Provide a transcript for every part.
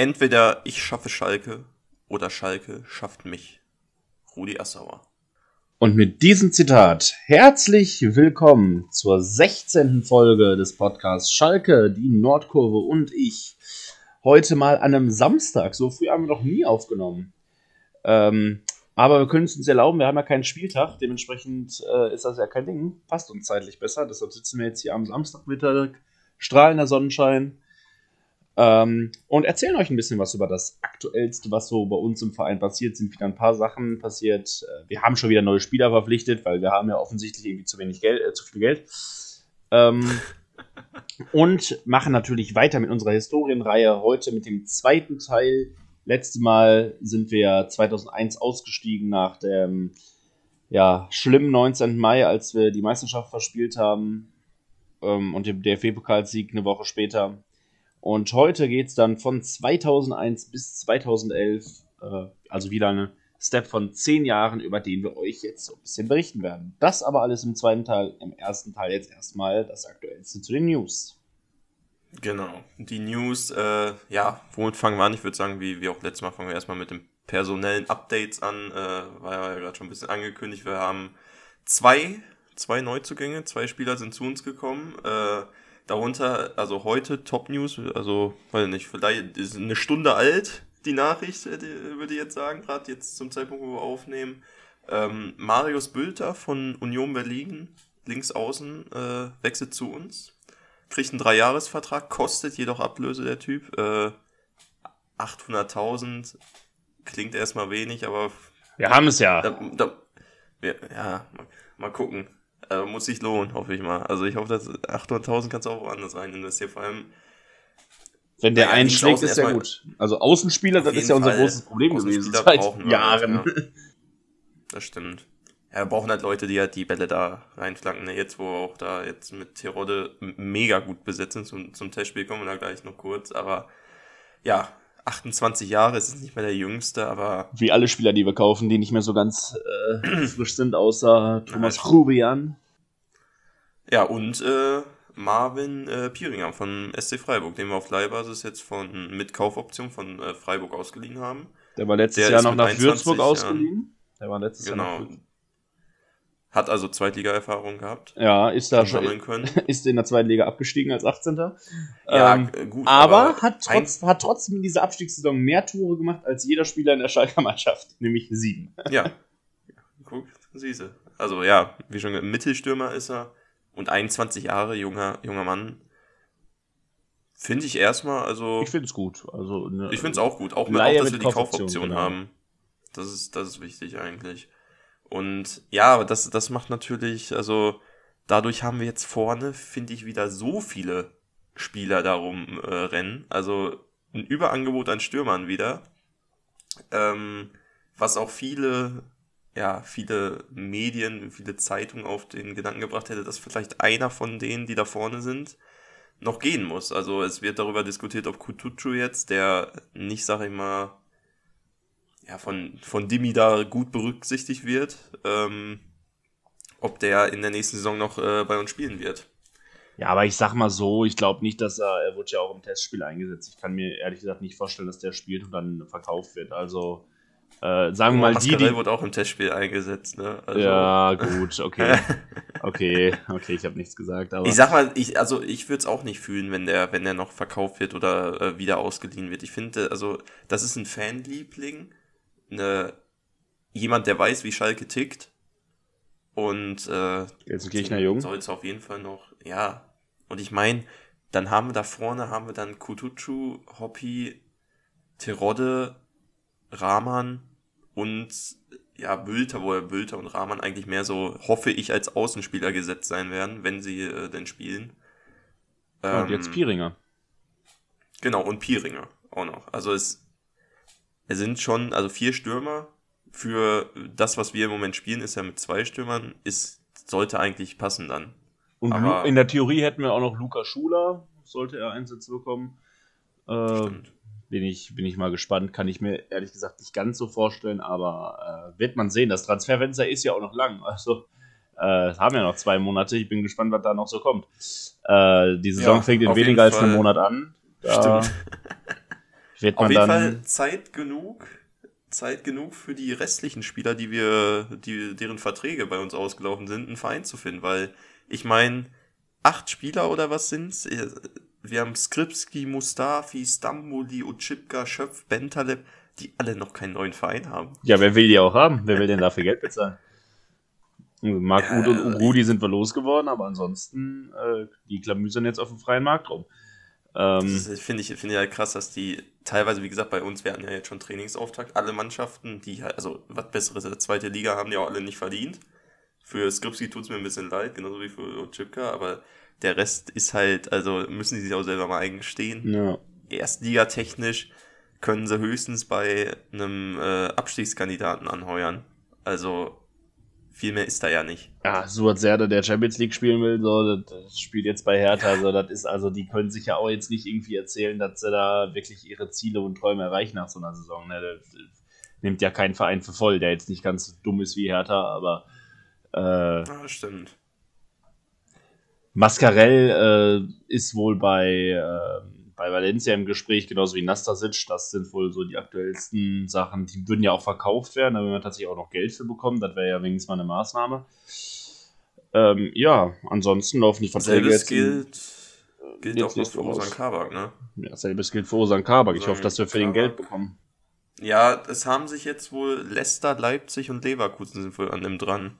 Entweder ich schaffe Schalke oder Schalke schafft mich. Rudi Assauer. Und mit diesem Zitat herzlich willkommen zur 16. Folge des Podcasts Schalke, die Nordkurve und ich. Heute mal an einem Samstag. So früh haben wir noch nie aufgenommen. Ähm, aber wir können es uns erlauben, wir haben ja keinen Spieltag, dementsprechend äh, ist das ja kein Ding. Passt uns zeitlich besser, deshalb sitzen wir jetzt hier am Samstagmittag, strahlender Sonnenschein ähm, und erzählen euch ein bisschen was über das Aktuellste, was so bei uns im Verein passiert. Sind wieder ein paar Sachen passiert. Äh, wir haben schon wieder neue Spieler verpflichtet, weil wir haben ja offensichtlich irgendwie zu wenig Geld, äh, zu viel Geld. Ähm, und machen natürlich weiter mit unserer Historienreihe heute mit dem zweiten Teil. Letztes Mal sind wir 2001 ausgestiegen nach dem ja, schlimmen 19. Mai, als wir die Meisterschaft verspielt haben ähm, und dem DFB-Pokalsieg eine Woche später. Und heute geht es dann von 2001 bis 2011, äh, also wieder eine Step von 10 Jahren, über den wir euch jetzt so ein bisschen berichten werden. Das aber alles im zweiten Teil. Im ersten Teil jetzt erstmal das Aktuellste zu den News. Genau, die News, äh, ja, womit fangen wir an? Ich würde sagen, wie, wie auch letztes Mal, fangen wir erstmal mit den personellen Updates an. Äh, war ja gerade schon ein bisschen angekündigt. Wir haben zwei, zwei Neuzugänge, zwei Spieler sind zu uns gekommen. Äh, Darunter, also heute Top News, also, weiß nicht, vielleicht ist eine Stunde alt, die Nachricht, die, würde ich jetzt sagen, gerade jetzt zum Zeitpunkt, wo wir aufnehmen. Ähm, Marius Bülter von Union Berlin, links außen, äh, wechselt zu uns. Kriegt einen Dreijahresvertrag, kostet jedoch Ablöse der Typ. Äh, 800.000 klingt erstmal wenig, aber. Wir haben es ja. Da, da, ja, ja mal, mal gucken äh, muss sich lohnen, hoffe ich mal. Also ich hoffe, dass 800.000 kannst du auch woanders rein investieren. Vor allem. Wenn der ja, einschlägt, ist ja gut. Also Außenspieler, das ist ja unser Fall großes Problem gewesen seit Jahren. Ja. Das stimmt. Ja, wir brauchen halt Leute, die halt die Bälle da reinflanken. Ne? Jetzt, wo wir auch da jetzt mit Tirode mega gut besetzen zum, zum Testspiel kommen wir da gleich noch kurz. Aber ja, 28 Jahre, es ist nicht mehr der Jüngste, aber. Wie alle Spieler, die wir kaufen, die nicht mehr so ganz äh, frisch sind, außer Thomas Rubian. Ja, und äh, Marvin äh, Pieringer von SC Freiburg, den wir auf Leihbasis jetzt von mit Kaufoption von äh, Freiburg ausgeliehen haben. Der war letztes der Jahr noch nach Würzburg ausgeliehen. Der war letztes genau. Jahr noch hat also Zweitliga-Erfahrung gehabt. Ja, ist da schon ist in der zweiten Liga abgestiegen als 18. Ja, ähm, gut. Aber, aber hat, trotz, hat trotzdem in dieser Abstiegssaison mehr Tore gemacht als jeder Spieler in der Schalker Mannschaft, nämlich sieben. Ja. Guck, siehste. Also ja, wie schon gesagt, Mittelstürmer ist er und 21 Jahre junger, junger Mann. Finde ich erstmal, also. Ich finde es gut. Also, ne, ich finde es auch gut. Auch, auch dass wir die Kaufoption genau. haben. Das ist, das ist wichtig eigentlich. Und ja, das, das macht natürlich, also dadurch haben wir jetzt vorne, finde ich, wieder so viele Spieler darum äh, rennen. Also ein Überangebot an Stürmern wieder. Ähm, was auch viele ja, viele Medien, viele Zeitungen auf den Gedanken gebracht hätte, dass vielleicht einer von denen, die da vorne sind, noch gehen muss. Also es wird darüber diskutiert, ob Kutucu jetzt, der nicht, sag ich mal, ja, von, von Dimi da gut berücksichtigt wird, ähm, ob der in der nächsten Saison noch äh, bei uns spielen wird. Ja, aber ich sag mal so, ich glaube nicht, dass er, er wurde ja auch im Testspiel eingesetzt. Ich kann mir ehrlich gesagt nicht vorstellen, dass der spielt und dann verkauft wird. Also äh, sagen wir mal, Pascal die, die wurde auch im Testspiel eingesetzt, ne? Also. Ja, gut, okay. okay, okay, ich habe nichts gesagt. Aber ich sag mal, ich, also ich würde es auch nicht fühlen, wenn der, wenn der noch verkauft wird oder äh, wieder ausgeliehen wird. Ich finde, also, das ist ein Fanliebling, ne, jemand, der weiß, wie Schalke tickt. Und äh, Jetzt Gegner jung. Soll es auf jeden Fall noch, ja. Und ich meine, dann haben wir da vorne, haben wir dann Kutucu, Hoppi, Terodde, Rahman und ja, Bülter, wo er Bülter und Rahman eigentlich mehr so, hoffe ich, als Außenspieler gesetzt sein werden, wenn sie äh, denn spielen. Ähm, und jetzt ähm, Pieringer. Genau, und Pieringer auch noch. Also es, es sind schon, also vier Stürmer. Für das, was wir im Moment spielen, ist ja mit zwei Stürmern, ist, sollte eigentlich passen dann. Und Aber in der Theorie hätten wir auch noch Luca Schuler, sollte er Einsätze bekommen. Äh, stimmt bin ich, bin ich mal gespannt. Kann ich mir ehrlich gesagt nicht ganz so vorstellen, aber äh, wird man sehen. Das Transferfenster ist ja auch noch lang. Also äh, haben ja noch zwei Monate. Ich bin gespannt, was da noch so kommt. Äh, die Saison ja, fängt in weniger als einem Monat an. Da, wird Auf jeden Fall Zeit genug, Zeit genug für die restlichen Spieler, die wir, die, deren Verträge bei uns ausgelaufen sind, einen Verein zu finden, weil ich meine, acht Spieler oder was sind's? Wir haben Skripski, Mustafi, Stambuli, Utschipka, Schöpf, Bentaleb, die alle noch keinen neuen Verein haben. Ja, wer will die auch haben? Wer will denn dafür Geld bezahlen? Marc ja, Uth und Rudi sind wir losgeworden, aber ansonsten, äh, die klamüsern jetzt auf dem freien Markt rum. Ähm, finde ich, finde ich halt krass, dass die teilweise, wie gesagt, bei uns, wir hatten ja jetzt schon Trainingsauftakt, alle Mannschaften, die halt, also was Besseres in der zweiten Liga haben die auch alle nicht verdient. Für Skripski tut es mir ein bisschen leid, genauso wie für Chipka, aber der Rest ist halt, also müssen die sich auch selber mal eingestehen. Ja. Erstligatechnisch können sie höchstens bei einem äh, Abstiegskandidaten anheuern. Also viel mehr ist da ja nicht. Ja, Suat Serdar, der Champions League spielen will, so, das spielt jetzt bei Hertha. So, das ist also, die können sich ja auch jetzt nicht irgendwie erzählen, dass sie da wirklich ihre Ziele und Träume erreichen nach so einer Saison. Ne? Das nimmt ja kein Verein für voll, der jetzt nicht ganz dumm ist wie Hertha, aber. Äh, ja, stimmt. Mascarell äh, ist wohl bei. Äh, bei Valencia im Gespräch, genauso wie Nastasic. Das sind wohl so die aktuellsten Sachen. Die würden ja auch verkauft werden, da will man tatsächlich auch noch Geld für bekommen. Das wäre ja wenigstens mal eine Maßnahme. Ähm, ja, ansonsten laufen die Verträge jetzt. gilt, gilt auch noch für Osan Kabak, ne? Ja, selbes gilt für Osan Kabak. Ich hoffe, dass wir für den Geld bekommen. Ja, es haben sich jetzt wohl Leicester, Leipzig und Leverkusen sind wohl an dem dran.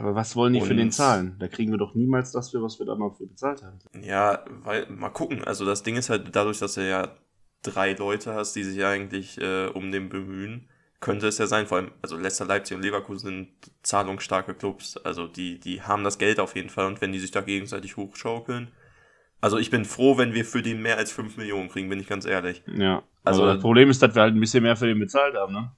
Aber was wollen die und, für den zahlen? Da kriegen wir doch niemals das für, was wir da mal für bezahlt haben. Ja, weil, mal gucken. Also das Ding ist halt dadurch, dass du ja drei Leute hast, die sich eigentlich äh, um den bemühen, könnte es ja sein, vor allem, also Leicester, Leipzig und Leverkusen sind zahlungsstarke Clubs. Also die, die haben das Geld auf jeden Fall und wenn die sich da gegenseitig hochschaukeln. Also ich bin froh, wenn wir für den mehr als 5 Millionen kriegen, bin ich ganz ehrlich. Ja. Also das Problem ist, dass wir halt ein bisschen mehr für den bezahlt haben, ne?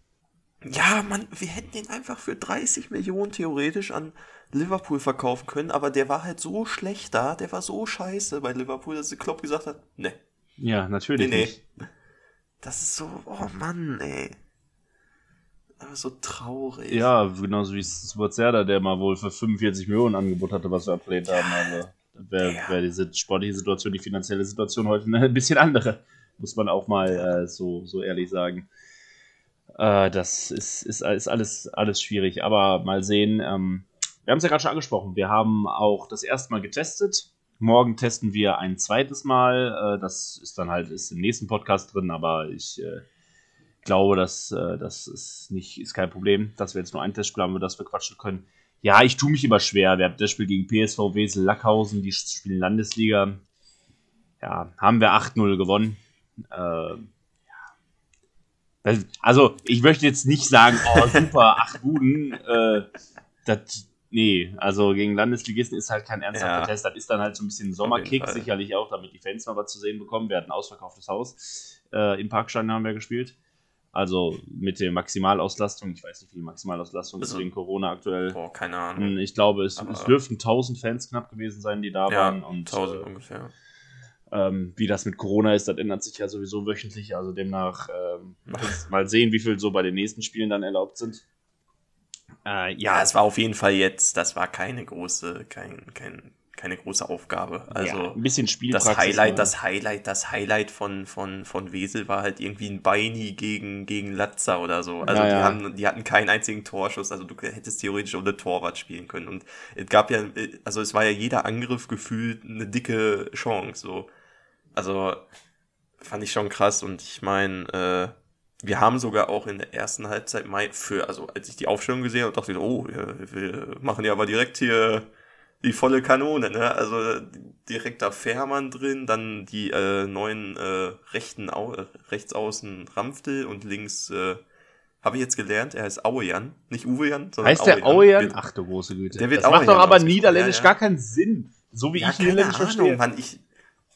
Ja, man, wir hätten ihn einfach für 30 Millionen theoretisch an Liverpool verkaufen können, aber der war halt so schlecht da, der war so scheiße bei Liverpool, dass Klopp gesagt hat, ne. Ja, natürlich nee, nicht. Nee. Das ist so, oh Mann, ey. Aber so traurig. Ja, genauso wie Sportserda, der mal wohl für 45 Millionen Angebot hatte, was wir abgelehnt ja. haben. Also wäre ja. wär die sportliche Situation, die finanzielle Situation heute ein bisschen andere. Muss man auch mal äh, so, so ehrlich sagen. Äh, das ist, ist, ist alles, alles schwierig. Aber mal sehen. Ähm, wir haben es ja gerade schon angesprochen. Wir haben auch das erste Mal getestet. Morgen testen wir ein zweites Mal. Äh, das ist dann halt ist im nächsten Podcast drin, aber ich äh, glaube, dass äh, das ist nicht ist kein Problem, dass wir jetzt nur ein Testspiel haben, über das wir quatschen können. Ja, ich tue mich immer schwer. Wir haben das Spiel gegen PSV Wesel Lackhausen, die spielen Landesliga. Ja, haben wir 8-0 gewonnen. Äh, also, ich möchte jetzt nicht sagen, oh, super, acht Buden. Äh, das, nee, also gegen Landesligisten ist halt kein ernsthafter ja. Test. Das ist dann halt so ein bisschen Sommerkick, sicherlich auch, damit die Fans mal was zu sehen bekommen. Wir hatten ein ausverkauftes Haus. Äh, Im Parkstein haben wir gespielt. Also mit der Maximalauslastung, ich weiß nicht, wie die Maximalauslastung also, ist wegen Corona aktuell. Boah, keine Ahnung. Ich glaube, es, es dürften 1000 Fans knapp gewesen sein, die da ja, waren. Und, 1000 äh, ungefähr. Ähm, wie das mit Corona ist, das ändert sich ja sowieso wöchentlich. Also demnach ähm, mal sehen, wie viel so bei den nächsten Spielen dann erlaubt sind. Äh, ja. ja, es war auf jeden Fall jetzt, das war keine große, kein, kein, keine große Aufgabe. Also ja, ein bisschen Spielpraxis. Das Highlight, das Highlight, das Highlight von, von, von Wesel war halt irgendwie ein Beini gegen, gegen Latza oder so. Also ja, die, Haben, die hatten keinen einzigen Torschuss. Also du hättest theoretisch ohne Torwart spielen können. Und es gab ja, also es war ja jeder Angriff gefühlt eine dicke Chance. So. Also fand ich schon krass und ich meine, äh, wir haben sogar auch in der ersten Halbzeit mal für, also als ich die Aufstellung gesehen habe, dachte ich, oh, wir, wir machen ja aber direkt hier die volle Kanone, ne? Also direkt da Fährmann drin, dann die äh, neuen äh, rechten Au Rechtsaußen Ramftel und links äh, habe ich jetzt gelernt, er heißt Auejan, nicht Uwe Jan, sondern Heißt der Auejan? Ach du große Güte. Der wird das macht doch aber niederländisch ja, ja. gar keinen Sinn. So wie ja, ich niederländisch verstehe. Mann, ich,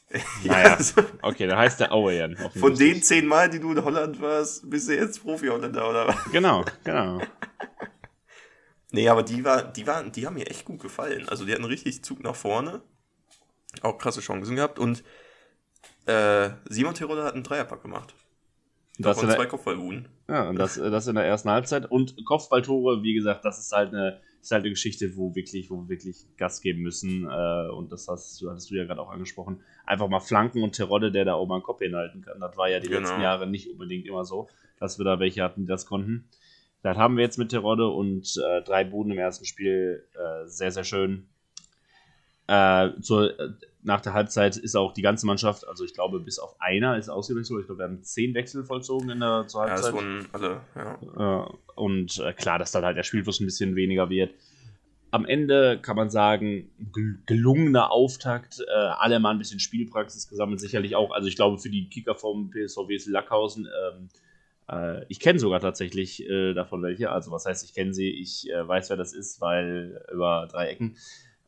naja, okay, da heißt der Auejan. Von den zehn Mal, die du in Holland warst, bist du jetzt Profi-Holländer, oder was? Genau, genau. nee, aber die, war, die, waren, die haben mir echt gut gefallen. Also die hatten richtig Zug nach vorne. Auch krasse Chancen gehabt. Und äh, Simon Tiroler hat einen Dreierpack gemacht. Das sind zwei Kopfballhuhn. Ja, und das, äh, das in der ersten Halbzeit. Und Kopfballtore, wie gesagt, das ist halt eine, ist halt eine Geschichte, wo wirklich, wo wir wirklich Gas geben müssen. Äh, und das hast, hattest du ja gerade auch angesprochen. Einfach mal Flanken und Terodde, der da oben einen Kopf hinhalten kann. Das war ja die genau. letzten Jahre nicht unbedingt immer so, dass wir da welche hatten, die das konnten. Das haben wir jetzt mit Terodde und äh, drei Buden im ersten Spiel. Äh, sehr, sehr schön. Äh, zur, äh, nach der Halbzeit ist auch die ganze Mannschaft, also ich glaube, bis auf einer ist ausgewechselt. Ich glaube, wir haben zehn Wechsel vollzogen in der zur Halbzeit. Ja, das wurden alle, ja. Äh, und äh, klar, dass dann halt der Spielfluss ein bisschen weniger wird. Am Ende kann man sagen, gelungener Auftakt, äh, alle mal ein bisschen Spielpraxis gesammelt, sicherlich auch. Also ich glaube, für die Kicker vom PSV Wesel Lackhausen, ähm, äh, ich kenne sogar tatsächlich äh, davon welche. Also was heißt, ich kenne sie, ich weiß, wer das ist, weil über drei Ecken.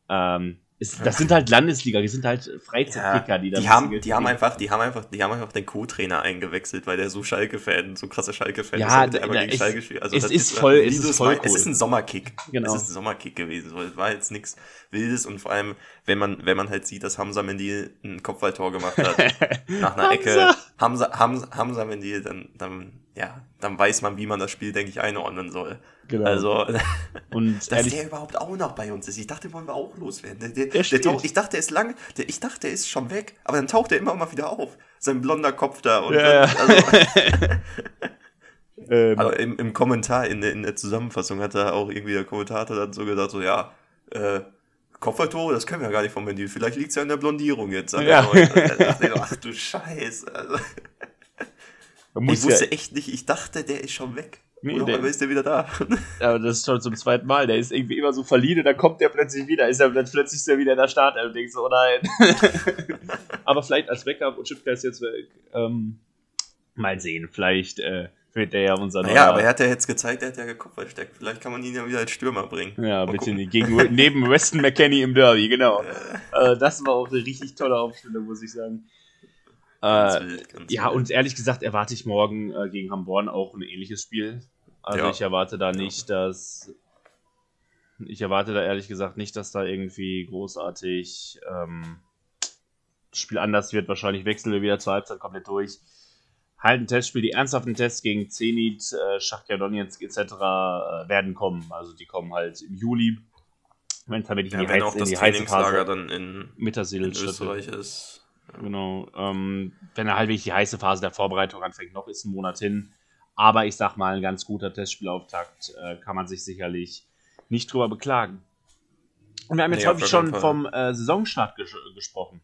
Ähm, ist, das sind halt Landesliga, die sind halt Freizeitkicker, ja, die da. Die haben, die haben einfach, die haben einfach, die haben einfach den Co-Trainer eingewechselt, weil der so Schalke-Fan, so krasser Schalke-Fan ja, ist. Ja, gegen Schalke spielt. Also es ist, voll, es ist voll cool. Es ist ein Sommerkick. Genau. Es ist ein Sommerkick gewesen. Es war jetzt nichts Wildes und vor allem, wenn man, wenn man halt sieht, dass Hamza Mendil ein Kopfballtor gemacht hat, nach einer Ecke, Hamza, Hamza, Hamza Mendil, dann, dann, ja, dann weiß man, wie man das Spiel, denke ich, einordnen soll. Genau. Also, und dass der überhaupt auch noch bei uns ist. Ich dachte, wollen wir auch loswerden. Der, der, der taucht, ich dachte, er ist lang, der, ich dachte, er ist schon weg, aber dann taucht er immer mal wieder auf. Sein blonder Kopf da. Und ja. dann, also, ähm, aber im, im Kommentar, in der, in der Zusammenfassung hat er auch irgendwie der Kommentator dann so gesagt, so, ja, äh, Kopfballtore, das können wir ja gar nicht vom Menü. Vielleicht liegt es ja in der Blondierung jetzt. Ja. ach du Scheiße. Also, ich wusste ja echt nicht, ich dachte, der ist schon weg. Nee, Oder der, ist der wieder da. Aber das ist schon zum zweiten Mal. Der ist irgendwie immer so verliehen und dann kommt der plötzlich wieder. Ist er dann plötzlich ist er wieder in der Start und denkst so, oh nein. Aber vielleicht als Backup und Chipka ist jetzt weg. Ähm, mal sehen, vielleicht äh, wird der ja unser Ja, aber er hat ja jetzt gezeigt, er hat ja gekopft versteckt. Vielleicht kann man ihn ja wieder als Stürmer bringen. Ja, mal bitte nicht. Gegen, neben Weston McKenney im Derby, genau. äh, das war auch eine richtig tolle Aufstellung, muss ich sagen. Äh, wild, ja, wild. und ehrlich gesagt erwarte ich morgen äh, gegen Hamborn auch ein ähnliches Spiel. Also ja. ich erwarte da nicht, dass. Ich erwarte da ehrlich gesagt nicht, dass da irgendwie großartig ähm, das Spiel anders wird. Wahrscheinlich wechseln wir wieder zur Halbzeit komplett durch. Halten Testspiel, die ernsthaften Tests gegen Zenit, äh, Schachtja Donetsk etc. Äh, werden kommen. Also die kommen halt im Juli. Wenn es halt in die, ja, wenn auch das Trainingslager dann in, in Österreich ist. Genau. Ähm, wenn er halt wirklich die heiße Phase der Vorbereitung anfängt, noch ist ein Monat hin. Aber ich sag mal, ein ganz guter Testspielauftakt äh, kann man sich sicherlich nicht drüber beklagen. Und wir haben jetzt nee, häufig schon Fall. vom äh, Saisonstart ges gesprochen.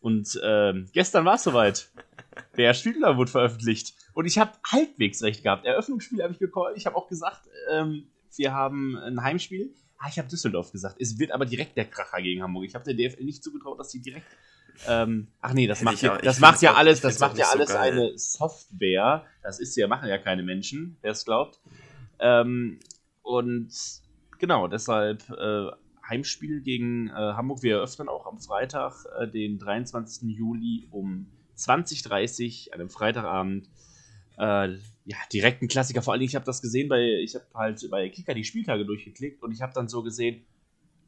Und äh, gestern war es soweit. Der Spielplan wurde veröffentlicht. Und ich habe halbwegs recht gehabt. Eröffnungsspiel habe ich gecallt. Ich habe auch gesagt, ähm, wir haben ein Heimspiel. Ah, ich habe Düsseldorf gesagt. Es wird aber direkt der Kracher gegen Hamburg. Ich habe der DFL nicht zugetraut, dass die direkt ähm, ach nee, das macht, ja, das macht ja alles, das macht ja alles so eine Software. Das ist ja, machen ja keine Menschen, wer es glaubt. Ähm, und genau, deshalb äh, Heimspiel gegen äh, Hamburg. Wir eröffnen auch am Freitag, äh, den 23. Juli um 20.30 Uhr, einem Freitagabend. Äh, ja, direkt ein Klassiker. Vor allem, ich habe das gesehen bei, ich habe halt bei Kicker die Spieltage durchgeklickt und ich habe dann so gesehen,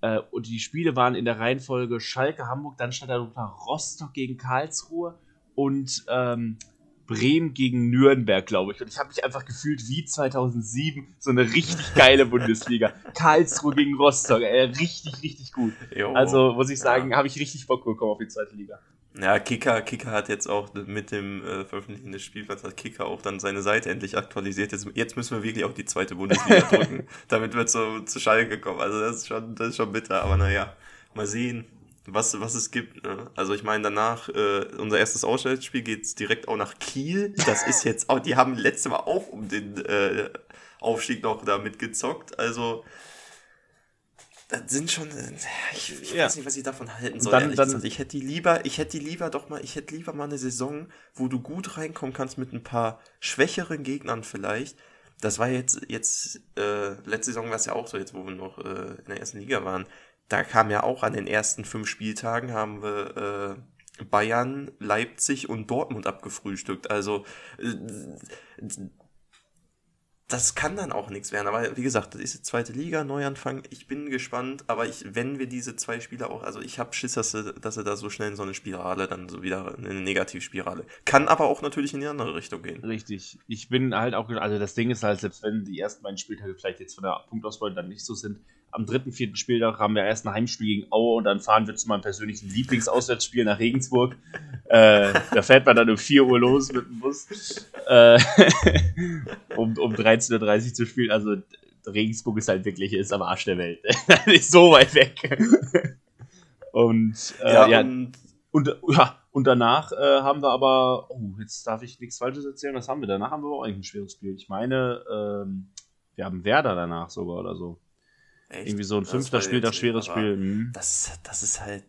äh, und die Spiele waren in der Reihenfolge Schalke, Hamburg, dann stand da noch Rostock gegen Karlsruhe und ähm, Bremen gegen Nürnberg, glaube ich. Und ich habe mich einfach gefühlt wie 2007, so eine richtig geile Bundesliga. Karlsruhe gegen Rostock, ey, richtig, richtig gut. Jo, also muss ich sagen, ja. habe ich richtig Bock bekommen auf die zweite Liga. Ja, Kicker, Kicker hat jetzt auch mit dem äh, Veröffentlichen des Spielplans hat Kicker auch dann seine Seite endlich aktualisiert. Jetzt, jetzt müssen wir wirklich auch die zweite Bundesliga drücken. Damit wird so zu Schalke kommen. Also das ist schon, das ist schon bitter. Aber naja, mal sehen, was, was es gibt. Ne? Also ich meine, danach, äh, unser erstes Ausstellungsspiel geht's direkt auch nach Kiel. Das ist jetzt auch, die haben letztes Mal auch um den äh, Aufstieg noch da mitgezockt. Also das sind schon, äh, ich, ich ja. weiß nicht, was ich davon halten soll. Dann, dann, ich hätte die lieber, ich hätte die lieber doch mal, ich hätte lieber mal eine Saison, wo du gut reinkommen kannst mit ein paar schwächeren Gegnern vielleicht. Das war jetzt, jetzt, äh, letzte Saison war es ja auch so, jetzt wo wir noch äh, in der ersten Liga waren. Da kam ja auch an den ersten fünf Spieltagen haben wir äh, Bayern, Leipzig und Dortmund abgefrühstückt. Also äh, das kann dann auch nichts werden. Aber wie gesagt, das ist die zweite Liga, Neuanfang. Ich bin gespannt, aber ich, wenn wir diese zwei Spieler auch, also ich habe Schiss, dass sie, dass sie da so schnell in so eine Spirale, dann so wieder in eine Negativspirale. Kann aber auch natürlich in die andere Richtung gehen. Richtig. Ich bin halt auch, also das Ding ist halt, selbst wenn die ersten beiden Spieltage vielleicht jetzt von der Punktauswahl dann nicht so sind, am dritten, vierten Spieltag haben wir erst ein Heimspiel gegen Aue und dann fahren wir zu meinem persönlichen Lieblingsauswärtsspiel nach Regensburg. äh, da fährt man dann um 4 Uhr los mit dem Bus, äh, um, um 13.30 Uhr zu spielen. Also Regensburg ist halt wirklich ist am Arsch der Welt. das ist so weit weg. und, äh, ja, ja, und, und, ja, und danach äh, haben wir aber, oh, jetzt darf ich nichts Falsches erzählen, was haben wir? Danach haben wir auch eigentlich ein schweres Spiel. Ich meine, ähm, wir haben Werder danach sogar oder so. Echt? Irgendwie so ein fünfter Spieltag, schweres Spiel. Mhm. Das, das ist halt.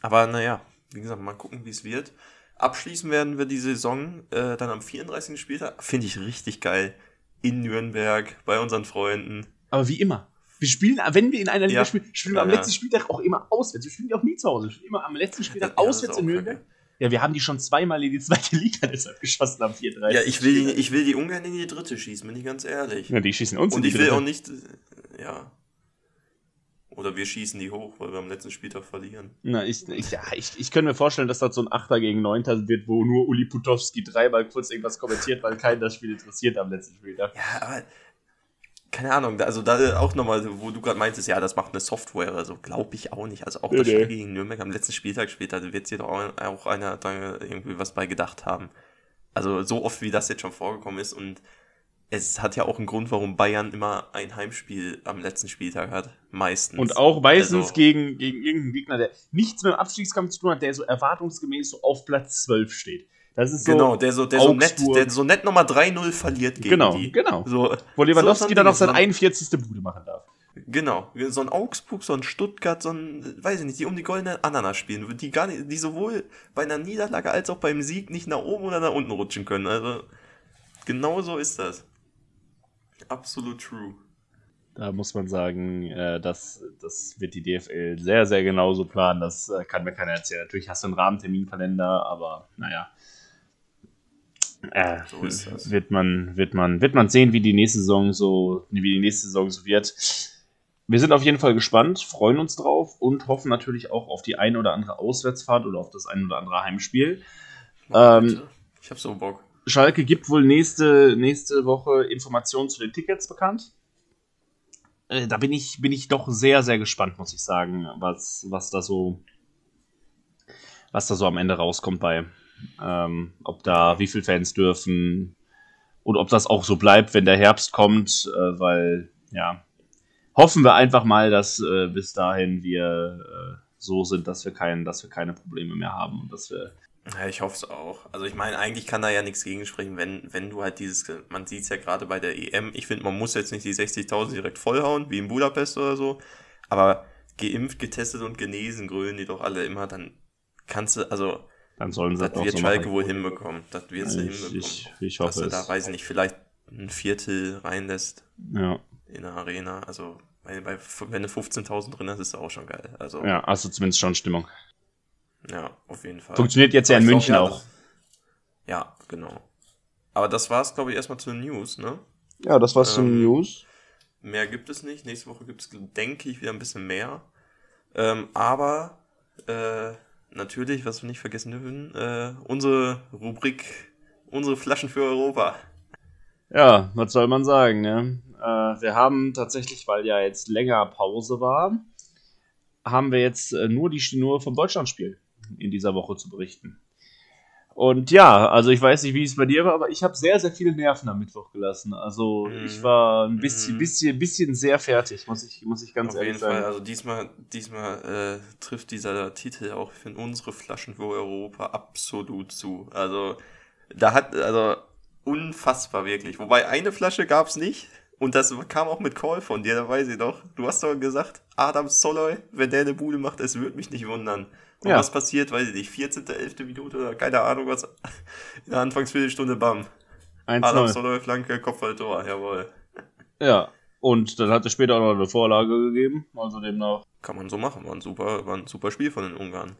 Aber naja, wie gesagt, mal gucken, wie es wird. Abschließen werden wir die Saison äh, dann am 34. Spieltag. Finde ich richtig geil. In Nürnberg, bei unseren Freunden. Aber wie immer. Wir spielen, wenn wir in einer Liga ja. spielen, spielen wir ja, am letzten Spieltag auch immer auswärts. Wir spielen auch nie zu Hause. Wir spielen immer am letzten Spieltag ja, auswärts in Nürnberg. Kacke. Ja, wir haben die schon zweimal in die zweite Liga deshalb geschossen am 34. Ja, ich will, ich will die ungern in die dritte schießen, bin ich ganz ehrlich. Ja, die schießen uns Und ich will auch nicht, ja. Oder wir schießen die hoch, weil wir am letzten Spieltag verlieren. Na, ich, ich, ja, ich, ich könnte mir vorstellen, dass das so ein Achter gegen Neunter wird, wo nur Uli Putowski dreimal kurz irgendwas kommentiert, weil keinen das Spiel interessiert am letzten Spieltag. Ja, aber keine Ahnung, also da auch nochmal, wo du gerade meintest, ja, das macht eine Software, also glaube ich auch nicht. Also auch nee, das Spiel gegen Nürnberg am letzten Spieltag später, da wird sich doch auch einer da irgendwie was bei gedacht haben. Also so oft wie das jetzt schon vorgekommen ist und es hat ja auch einen Grund, warum Bayern immer ein Heimspiel am letzten Spieltag hat. Meistens. Und auch meistens also, gegen, gegen irgendeinen Gegner, der nichts mit dem Abstiegskampf zu tun hat, der so erwartungsgemäß so auf Platz 12 steht. Das ist so genau, der so, der so nett, der so nett nochmal 3-0 verliert gegen genau, die. Genau, so, Wo Lewandowski so dann noch seine 41. Bude machen darf. Genau, so ein Augsburg, so ein Stuttgart, so ein, weiß ich nicht, die um die goldene Ananas spielen, die gar nicht, die sowohl bei einer Niederlage als auch beim Sieg nicht nach oben oder nach unten rutschen können. Also, genau so ist das. Absolut true. Da muss man sagen, äh, das, das wird die DFL sehr, sehr genauso planen. Das äh, kann mir keiner erzählen. Natürlich hast du einen Rahmenterminkalender, aber naja. Äh, so wird man, wird man, wird man sehen, wie die nächste Saison so, wie die nächste Saison so wird. Wir sind auf jeden Fall gespannt, freuen uns drauf und hoffen natürlich auch auf die ein oder andere Auswärtsfahrt oder auf das ein oder andere Heimspiel. Ähm, ich hab so Bock. Schalke gibt wohl nächste, nächste Woche Informationen zu den Tickets bekannt. Äh, da bin ich, bin ich doch sehr, sehr gespannt, muss ich sagen, was, was da so, was da so am Ende rauskommt bei. Ähm, ob da, wie viele Fans dürfen und ob das auch so bleibt, wenn der Herbst kommt, äh, weil, ja, hoffen wir einfach mal, dass äh, bis dahin wir äh, so sind, dass wir, kein, dass wir keine Probleme mehr haben und dass wir ja, ich hoffe es auch. Also ich meine, eigentlich kann da ja nichts gegensprechen, wenn, wenn du halt dieses, man sieht es ja gerade bei der EM, ich finde, man muss jetzt nicht die 60.000 direkt vollhauen, wie in Budapest oder so, aber geimpft, getestet und genesen grünen die doch alle immer, dann kannst du, also dann sollen sie das wird so Schalke wohl hinbekommen. Das wird sie hinbekommen. Ich, ich hoffe Dass du da, weiß ich nicht, vielleicht ein Viertel reinlässt ja. in der Arena. Also, bei, bei, wenn du 15.000 drin hast, ist das auch schon geil. Also, ja, du zumindest schon Stimmung. Ja, auf jeden Fall. Funktioniert jetzt ja in München auch. auch. Ja, genau. Aber das war's, glaube ich, erstmal zu den News, ne? Ja, das war's ähm, zu den ähm, News. Mehr gibt es nicht. Nächste Woche gibt es, denke ich, wieder ein bisschen mehr. Ähm, aber äh, natürlich, was wir nicht vergessen dürfen, äh, unsere Rubrik, unsere Flaschen für Europa. Ja, was soll man sagen, ne? Äh, wir haben tatsächlich, weil ja jetzt länger Pause war, haben wir jetzt äh, nur die nur vom Deutschlandspiel in dieser Woche zu berichten. Und ja, also ich weiß nicht, wie es bei dir war, aber ich habe sehr, sehr viele Nerven am Mittwoch gelassen. Also mhm. ich war ein bisschen, mhm. bisschen, bisschen sehr fertig, muss ich, muss ich ganz Auf ehrlich sagen. Auf jeden Fall, also diesmal, diesmal äh, trifft dieser Titel auch für unsere Flaschen für Europa absolut zu. Also da hat, also unfassbar wirklich. Wobei eine Flasche gab es nicht. Und das kam auch mit Call von dir, da weiß ich doch. Du hast doch gesagt, Adam Soloy, wenn der eine Bude macht, es würde mich nicht wundern. Und ja. was passiert, weiß ich nicht, 14., 11. Minute oder keine Ahnung was. In der Anfangsviertelstunde, bam. 1 Adam Soloy, Flanke, Kopfballtor, jawohl. Ja, und dann hat er später auch noch eine Vorlage gegeben, also demnach. Kann man so machen, war ein super, war ein super Spiel von den Ungarn.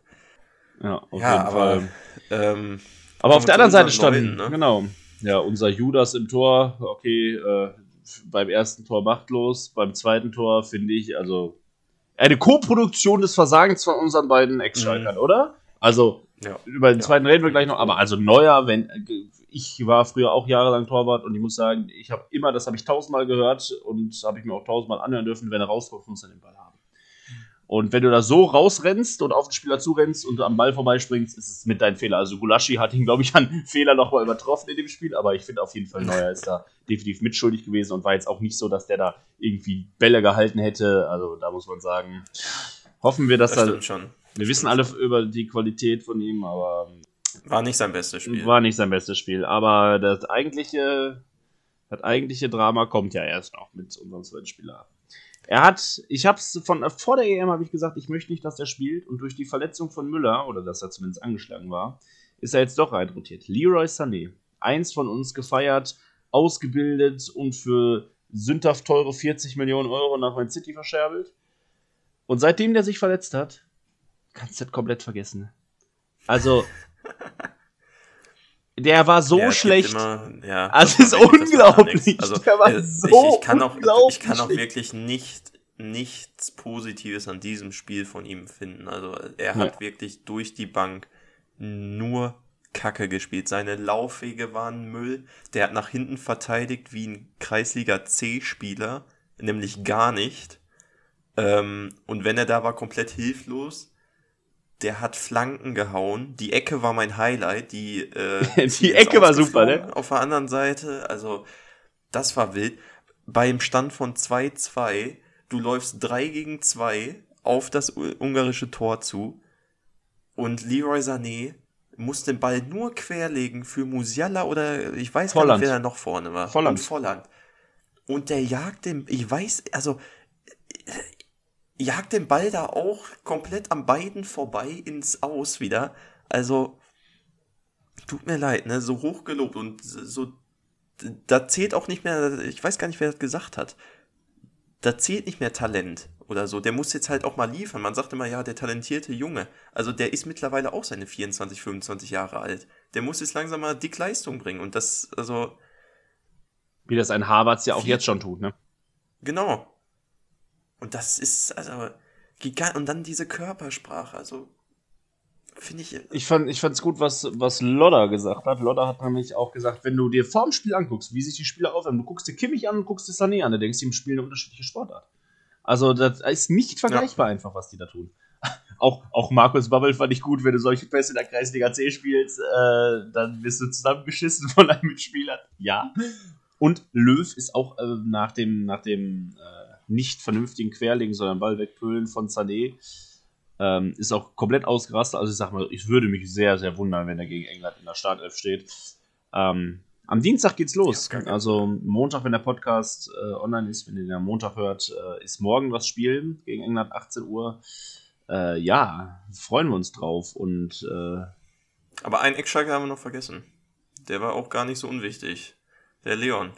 Ja, auf ja, jeden aber, Fall. Ähm, aber auf der anderen Seite stand, ne? genau, ja, unser Judas im Tor, okay, äh, beim ersten Tor machtlos, beim zweiten Tor finde ich, also eine Co-Produktion des Versagens von unseren beiden Ex-Schalkern, mhm. oder? Also, ja. über den zweiten reden wir gleich noch, aber also Neuer, wenn ich war früher auch jahrelang Torwart und ich muss sagen, ich habe immer, das habe ich tausendmal gehört und habe ich mir auch tausendmal anhören dürfen, wenn er rauskommt, muss er den Ball haben. Und wenn du da so rausrennst und auf den Spieler zurennst und am Ball vorbeispringst, ist es mit deinem Fehler. Also Gulaschi hat ihn, glaube ich, an Fehler nochmal übertroffen in dem Spiel, aber ich finde auf jeden Fall, Neuer ist da definitiv mitschuldig gewesen und war jetzt auch nicht so, dass der da irgendwie Bälle gehalten hätte. Also da muss man sagen, hoffen wir, dass das er. Schon. Wir wissen alle über die Qualität von ihm, aber. War nicht sein bestes Spiel. War nicht sein bestes Spiel. Aber das eigentliche, das eigentliche Drama kommt ja erst noch mit unserem zweiten Spieler. Er hat, ich habe es von vor der EM habe ich gesagt, ich möchte nicht, dass er spielt und durch die Verletzung von Müller oder dass er zumindest angeschlagen war, ist er jetzt doch reinrotiert. Leroy Sané, eins von uns gefeiert, ausgebildet und für sündhaft teure 40 Millionen Euro nach Man City verscherbelt. Und seitdem der sich verletzt hat, kannst du das komplett vergessen. Also Der war so ja, schlecht. Immer, ja, also es ist unglaublich. Also, der war äh, so ich, ich, kann auch, ich kann auch wirklich nicht nichts Positives an diesem Spiel von ihm finden. Also er hat ja. wirklich durch die Bank nur Kacke gespielt. Seine Laufwege waren Müll. Der hat nach hinten verteidigt wie ein Kreisliga C-Spieler, nämlich gar nicht. Ähm, und wenn er da war, komplett hilflos der hat Flanken gehauen. Die Ecke war mein Highlight. Die, äh, die Ecke war super, ne? Auf der anderen Seite, also das war wild. Beim Stand von 2-2, du läufst 3 gegen 2 auf das ungarische Tor zu und Leroy Sané muss den Ball nur querlegen für Musiala oder ich weiß Volland. gar nicht, wer da noch vorne war. Volland. Und Volland. Und der jagt den, ich weiß, also jagt den Ball da auch komplett an beiden vorbei ins Aus wieder. Also, tut mir leid, ne, so hochgelobt und so, da zählt auch nicht mehr, ich weiß gar nicht, wer das gesagt hat. Da zählt nicht mehr Talent oder so. Der muss jetzt halt auch mal liefern. Man sagt immer, ja, der talentierte Junge. Also der ist mittlerweile auch seine 24, 25 Jahre alt. Der muss jetzt langsam mal dick Leistung bringen. Und das, also. Wie das ein Harvards ja auch jetzt schon tut, ne? Genau. Und das ist, also, gigant. Und dann diese Körpersprache, also, finde ich. Ich fand ich fand's gut, was, was Lodder gesagt hat. Lodder hat nämlich auch gesagt, wenn du dir vorm Spiel anguckst, wie sich die Spieler aufwärmen, du guckst dir Kimmich an und guckst dir Sané an, dann denkst du, im Spiel eine unterschiedliche Sportart. Also, das ist nicht vergleichbar ja. einfach, was die da tun. auch, auch Markus Babbel fand ich gut, wenn du solche Pässe in der Kreisliga C spielst, äh, dann wirst du zusammengeschissen von einem Mitspieler. Ja. Und Löw ist auch äh, nach dem, nach dem äh, nicht vernünftigen Querlegen, sondern Ball wegpölen von Sané. Ähm, ist auch komplett ausgerastet. Also ich sag mal, ich würde mich sehr, sehr wundern, wenn er gegen England in der Startelf steht. Ähm, am Dienstag geht's los. Ja, also Montag, wenn der Podcast äh, online ist, wenn ihr den am Montag hört, äh, ist morgen das Spiel gegen England 18 Uhr. Äh, ja, freuen wir uns drauf. Und äh, aber einen Eckschalker haben wir noch vergessen. Der war auch gar nicht so unwichtig. Der Leon.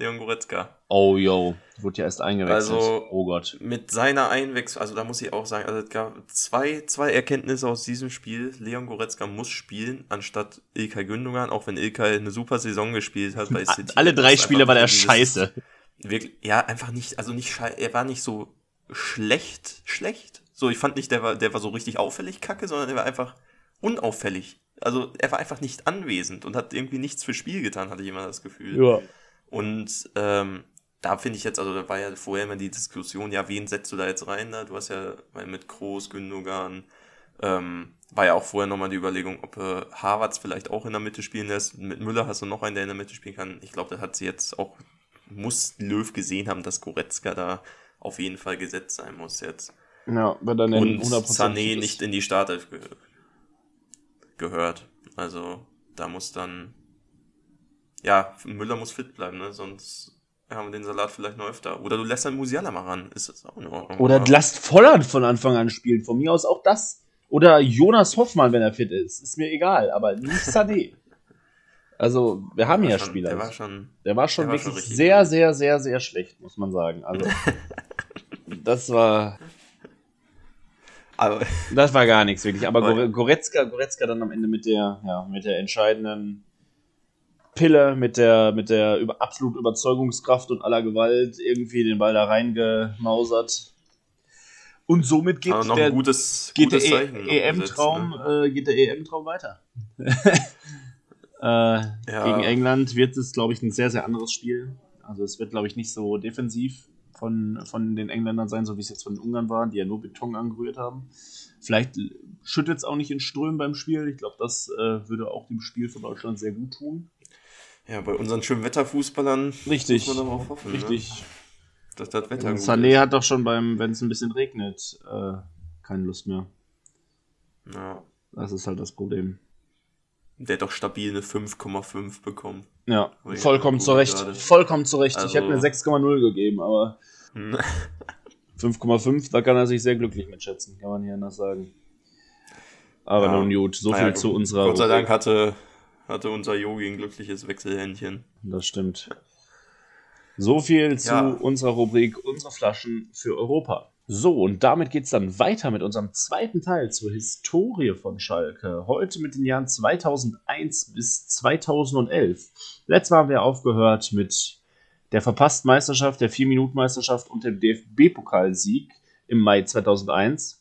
Leon Goretzka. Oh, yo, wurde ja erst eingewechselt. Also, oh Gott. Mit seiner Einwechslung, also da muss ich auch sagen, also es gab zwei, zwei Erkenntnisse aus diesem Spiel. Leon Goretzka muss spielen, anstatt Ilkay Gündogan, auch wenn Ilkay eine super Saison gespielt hat bei City. Alle drei Spiele war der scheiße. Wirklich, ja, einfach nicht, also nicht scheiße, er war nicht so schlecht, schlecht. So, ich fand nicht, der war, der war so richtig auffällig kacke, sondern er war einfach unauffällig. Also er war einfach nicht anwesend und hat irgendwie nichts für Spiel getan, hatte ich immer das Gefühl. Ja. Und ähm, da finde ich jetzt, also da war ja vorher immer die Diskussion, ja, wen setzt du da jetzt rein? Da? Du hast ja mit Groß, Gündogan, ähm, war ja auch vorher nochmal die Überlegung, ob äh, Harvards vielleicht auch in der Mitte spielen lässt. Mit Müller hast du noch einen, der in der Mitte spielen kann. Ich glaube, das hat sie jetzt auch, muss Löw gesehen haben, dass Goretzka da auf jeden Fall gesetzt sein muss jetzt. Ja, wenn dann Und Sané nicht in die Startelf ge gehört. Also da muss dann ja, Müller muss fit bleiben, ne? Sonst haben wir den Salat vielleicht noch öfter. Oder du lässt dann Musiala mal ran. Ist das auch in Ordnung? Oder lasst Volland von Anfang an spielen. Von mir aus auch das. Oder Jonas Hoffmann, wenn er fit ist. Ist mir egal, aber nicht Sané. also, wir haben ja schon, Spieler. Der war schon, der war schon der wirklich war schon sehr, sehr, sehr, sehr schlecht, muss man sagen. Also, das war. Aber das war gar nichts wirklich. Aber Goretzka, Goretzka dann am Ende mit der, ja, mit der entscheidenden Pille mit der, mit der über, absolut Überzeugungskraft und aller Gewalt irgendwie den Ball da reingemausert. Und somit geht noch der, gutes, geht gutes der EM-Traum ne? äh, geht der EM-Traum weiter. äh, ja. Gegen England wird es, glaube ich, ein sehr, sehr anderes Spiel. Also es wird, glaube ich, nicht so defensiv von, von den Engländern sein, so wie es jetzt von den Ungarn waren, die ja nur Beton angerührt haben. Vielleicht schüttet es auch nicht in Strömen beim Spiel. Ich glaube, das äh, würde auch dem Spiel von Deutschland sehr gut tun. Ja, bei unseren schönen Wetterfußballern Richtig. muss man darauf hoffen. Ne? Richtig. Ne? Dass das Wetter gut Sané ist. hat doch schon beim, wenn es ein bisschen regnet, äh, keine Lust mehr. Ja. Das ist halt das Problem. Der hat doch stabil eine 5,5 bekommen. Ja, vollkommen zu Recht. Vollkommen zu Recht. Also, ich hätte eine 6,0 gegeben, aber 5,5, da kann er sich sehr glücklich mitschätzen, kann man hier anders sagen. Aber ja. nun gut, so naja, viel zu unserer. Gott sei Dank hatte, hatte unser Yogi ein glückliches Wechselhändchen. Das stimmt. So viel zu ja. unserer Rubrik Unsere Flaschen für Europa. So, und damit geht es dann weiter mit unserem zweiten Teil zur Historie von Schalke. Heute mit den Jahren 2001 bis 2011. Letztes Mal haben wir aufgehört mit der verpassten Meisterschaft, der 4-Minuten-Meisterschaft und dem DFB-Pokalsieg im Mai 2001.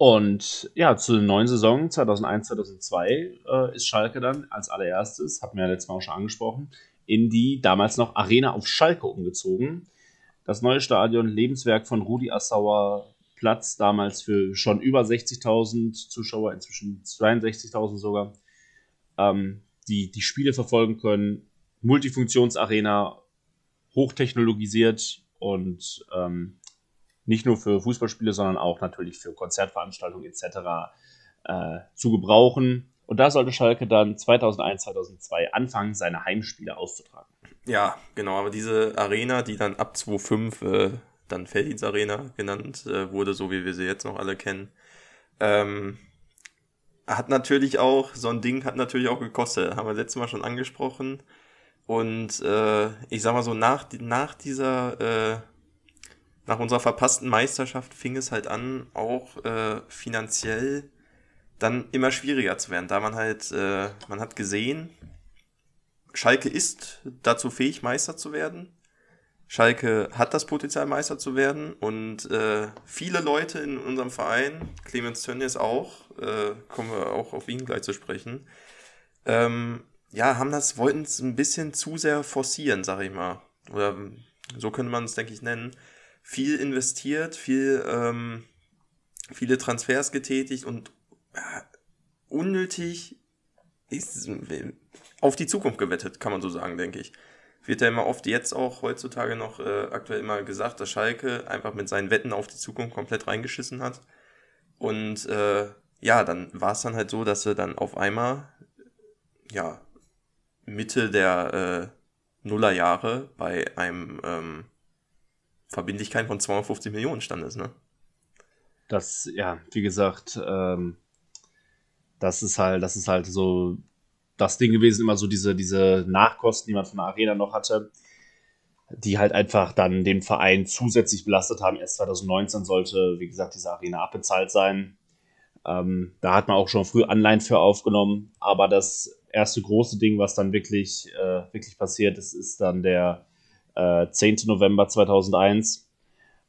Und ja, zur neuen Saison 2001-2002 äh, ist Schalke dann als allererstes, hatten wir ja letztes Mal auch schon angesprochen, in die damals noch Arena auf Schalke umgezogen. Das neue Stadion, Lebenswerk von Rudi Assauer, Platz damals für schon über 60.000 Zuschauer, inzwischen 62.000 sogar, ähm, die die Spiele verfolgen können. Multifunktionsarena, hochtechnologisiert und ähm, nicht nur für Fußballspiele, sondern auch natürlich für Konzertveranstaltungen etc. Äh, zu gebrauchen. Und da sollte Schalke dann 2001, 2002 anfangen, seine Heimspiele auszutragen. Ja, genau, aber diese Arena, die dann ab 2005 äh, dann Feldins Arena genannt äh, wurde, so wie wir sie jetzt noch alle kennen, ähm, hat natürlich auch, so ein Ding hat natürlich auch gekostet, haben wir letztes Mal schon angesprochen. Und äh, ich sag mal so, nach, nach dieser, äh, nach unserer verpassten Meisterschaft fing es halt an, auch äh, finanziell dann immer schwieriger zu werden, da man halt, äh, man hat gesehen, Schalke ist dazu fähig, Meister zu werden. Schalke hat das Potenzial, Meister zu werden. Und äh, viele Leute in unserem Verein, Clemens Tönnies auch, äh, kommen wir auch auf ihn gleich zu sprechen, ähm, ja, haben das, wollten es ein bisschen zu sehr forcieren, sag ich mal. Oder so könnte man es, denke ich, nennen. Viel investiert, viel, ähm, viele Transfers getätigt und äh, unnötig ist, auf die Zukunft gewettet, kann man so sagen, denke ich. Wird ja immer oft jetzt auch heutzutage noch äh, aktuell immer gesagt, dass Schalke einfach mit seinen Wetten auf die Zukunft komplett reingeschissen hat. Und äh, ja, dann war es dann halt so, dass sie dann auf einmal, ja, Mitte der äh, Nullerjahre bei einem ähm, Verbindlichkeit von 250 Millionen stand ist, ne? Das, ja, wie gesagt, ähm, das ist halt, das ist halt so das Ding gewesen, immer so diese, diese Nachkosten, die man von der Arena noch hatte, die halt einfach dann den Verein zusätzlich belastet haben. Erst 2019 sollte, wie gesagt, diese Arena abbezahlt sein. Ähm, da hat man auch schon früh Anleihen für aufgenommen, aber das erste große Ding, was dann wirklich, äh, wirklich passiert ist, ist dann der äh, 10. November 2001.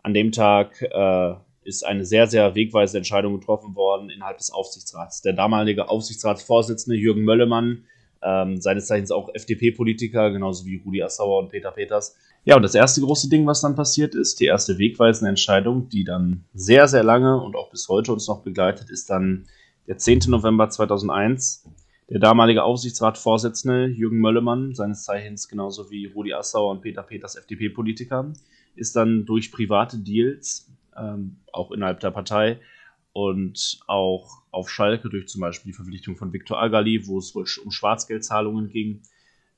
An dem Tag äh, ist eine sehr, sehr wegweisende Entscheidung getroffen worden innerhalb des Aufsichtsrats. Der damalige Aufsichtsratsvorsitzende Jürgen Möllemann, ähm, seines Zeichens auch FDP-Politiker, genauso wie Rudi Assauer und Peter Peters. Ja, und das erste große Ding, was dann passiert ist, die erste wegweisende Entscheidung, die dann sehr, sehr lange und auch bis heute uns noch begleitet, ist dann der 10. November 2001. Der damalige Aufsichtsratsvorsitzende Jürgen Möllemann, seines Zeichens genauso wie Rudi Assauer und Peter Peters FDP-Politiker, ist dann durch private Deals ähm, auch innerhalb der Partei und auch auf Schalke durch zum Beispiel die Verpflichtung von Viktor Agali, wo es um Schwarzgeldzahlungen ging,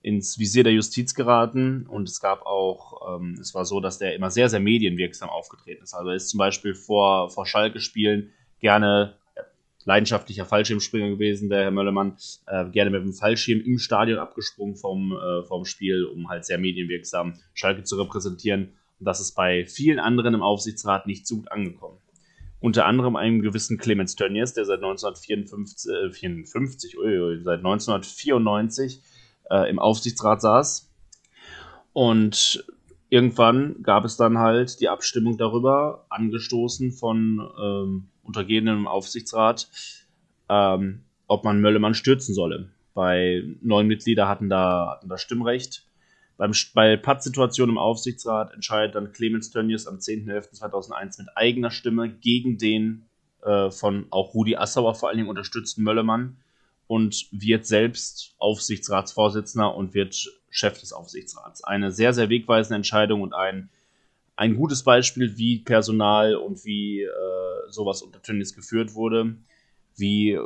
ins Visier der Justiz geraten und es gab auch, ähm, es war so, dass der immer sehr, sehr medienwirksam aufgetreten ist. Also er ist zum Beispiel vor, vor Schalke-Spielen gerne leidenschaftlicher Fallschirmspringer gewesen, der Herr Möllermann, äh, gerne mit dem Fallschirm im Stadion abgesprungen vom, äh, vom Spiel, um halt sehr medienwirksam Schalke zu repräsentieren. Und das ist bei vielen anderen im Aufsichtsrat nicht so gut angekommen. Unter anderem einem gewissen Clemens Tönnies, der seit 1954, äh, 54, uiui, seit 1994 äh, im Aufsichtsrat saß. Und irgendwann gab es dann halt die Abstimmung darüber, angestoßen von ähm, Untergebenen im Aufsichtsrat, ähm, ob man Möllemann stürzen solle. Bei neun Mitglieder hatten da, hatten da Stimmrecht. Beim, bei Pattsituationen im Aufsichtsrat entscheidet dann Clemens Tönnies am 10.11.2001 mit eigener Stimme gegen den äh, von auch Rudi Assauer vor allen Dingen unterstützten Möllemann und wird selbst Aufsichtsratsvorsitzender und wird Chef des Aufsichtsrats. Eine sehr, sehr wegweisende Entscheidung und ein, ein gutes Beispiel, wie Personal und wie äh, sowas unter Tönnies geführt wurde, wie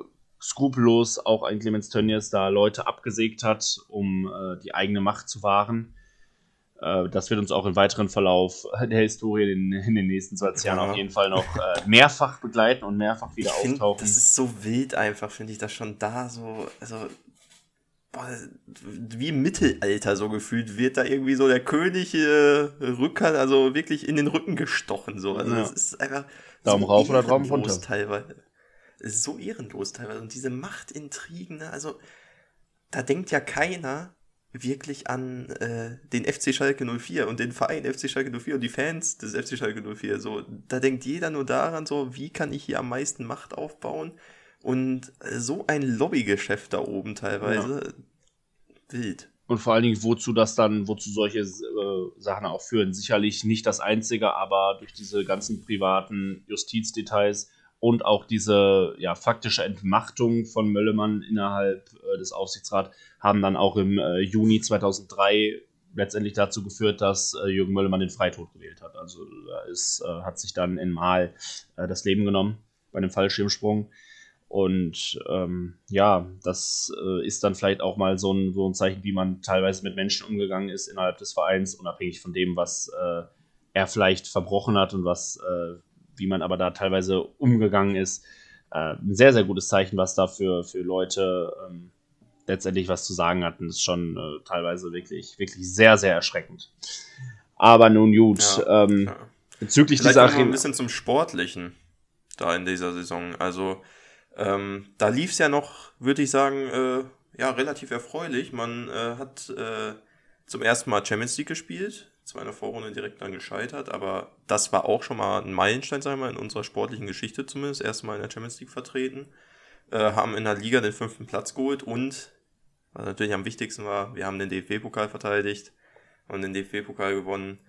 skrupellos auch ein Clemens Tönnies da Leute abgesägt hat, um äh, die eigene Macht zu wahren. Äh, das wird uns auch im weiteren Verlauf der Historie in, in den nächsten 20 Jahren ja. auf jeden Fall noch äh, mehrfach begleiten und mehrfach wieder ich auftauchen. das ist so wild einfach, finde ich, das schon da so, also boah, wie im Mittelalter so gefühlt wird da irgendwie so der König äh, Rücker, also wirklich in den Rücken gestochen so. Also ja. das ist einfach Daumen so rauf oder Daumen runter. Teilweise. ist so ehrenlos teilweise und diese Machtintrigen, ne, also da denkt ja keiner, wirklich an äh, den FC Schalke 04 und den Verein FC Schalke 04 und die Fans des FC Schalke 04. So, da denkt jeder nur daran, so, wie kann ich hier am meisten Macht aufbauen? Und so ein Lobbygeschäft da oben teilweise. Ja. Wild. Und vor allen Dingen, wozu das dann, wozu solche äh, Sachen auch führen. Sicherlich nicht das einzige, aber durch diese ganzen privaten Justizdetails und auch diese ja, faktische Entmachtung von Möllemann innerhalb äh, des Aufsichtsrats haben dann auch im äh, Juni 2003 letztendlich dazu geführt, dass äh, Jürgen Möllemann den Freitod gewählt hat. Also es äh, hat sich dann in Mal äh, das Leben genommen bei einem Fallschirmsprung. Und ähm, ja, das äh, ist dann vielleicht auch mal so ein, so ein Zeichen, wie man teilweise mit Menschen umgegangen ist innerhalb des Vereins, unabhängig von dem, was er vielleicht verbrochen hat und was wie man aber da teilweise umgegangen ist. Äh, ein sehr, sehr gutes Zeichen, was da für, für Leute ähm, letztendlich was zu sagen hatten. Das ist schon äh, teilweise wirklich, wirklich sehr, sehr erschreckend. Aber nun gut, ja, ähm, ja. bezüglich Vielleicht dieser ein bisschen zum Sportlichen da in dieser Saison. Also ähm, da lief es ja noch, würde ich sagen, äh, ja, relativ erfreulich. Man äh, hat äh, zum ersten Mal Champions League gespielt zwar in der Vorrunde direkt dann gescheitert, aber das war auch schon mal ein Meilenstein, sagen wir, in unserer sportlichen Geschichte zumindest. Erstmal in der Champions League vertreten. Äh, haben in der Liga den fünften Platz geholt und, was natürlich am wichtigsten war, wir haben den DFB-Pokal verteidigt und den DFB-Pokal gewonnen.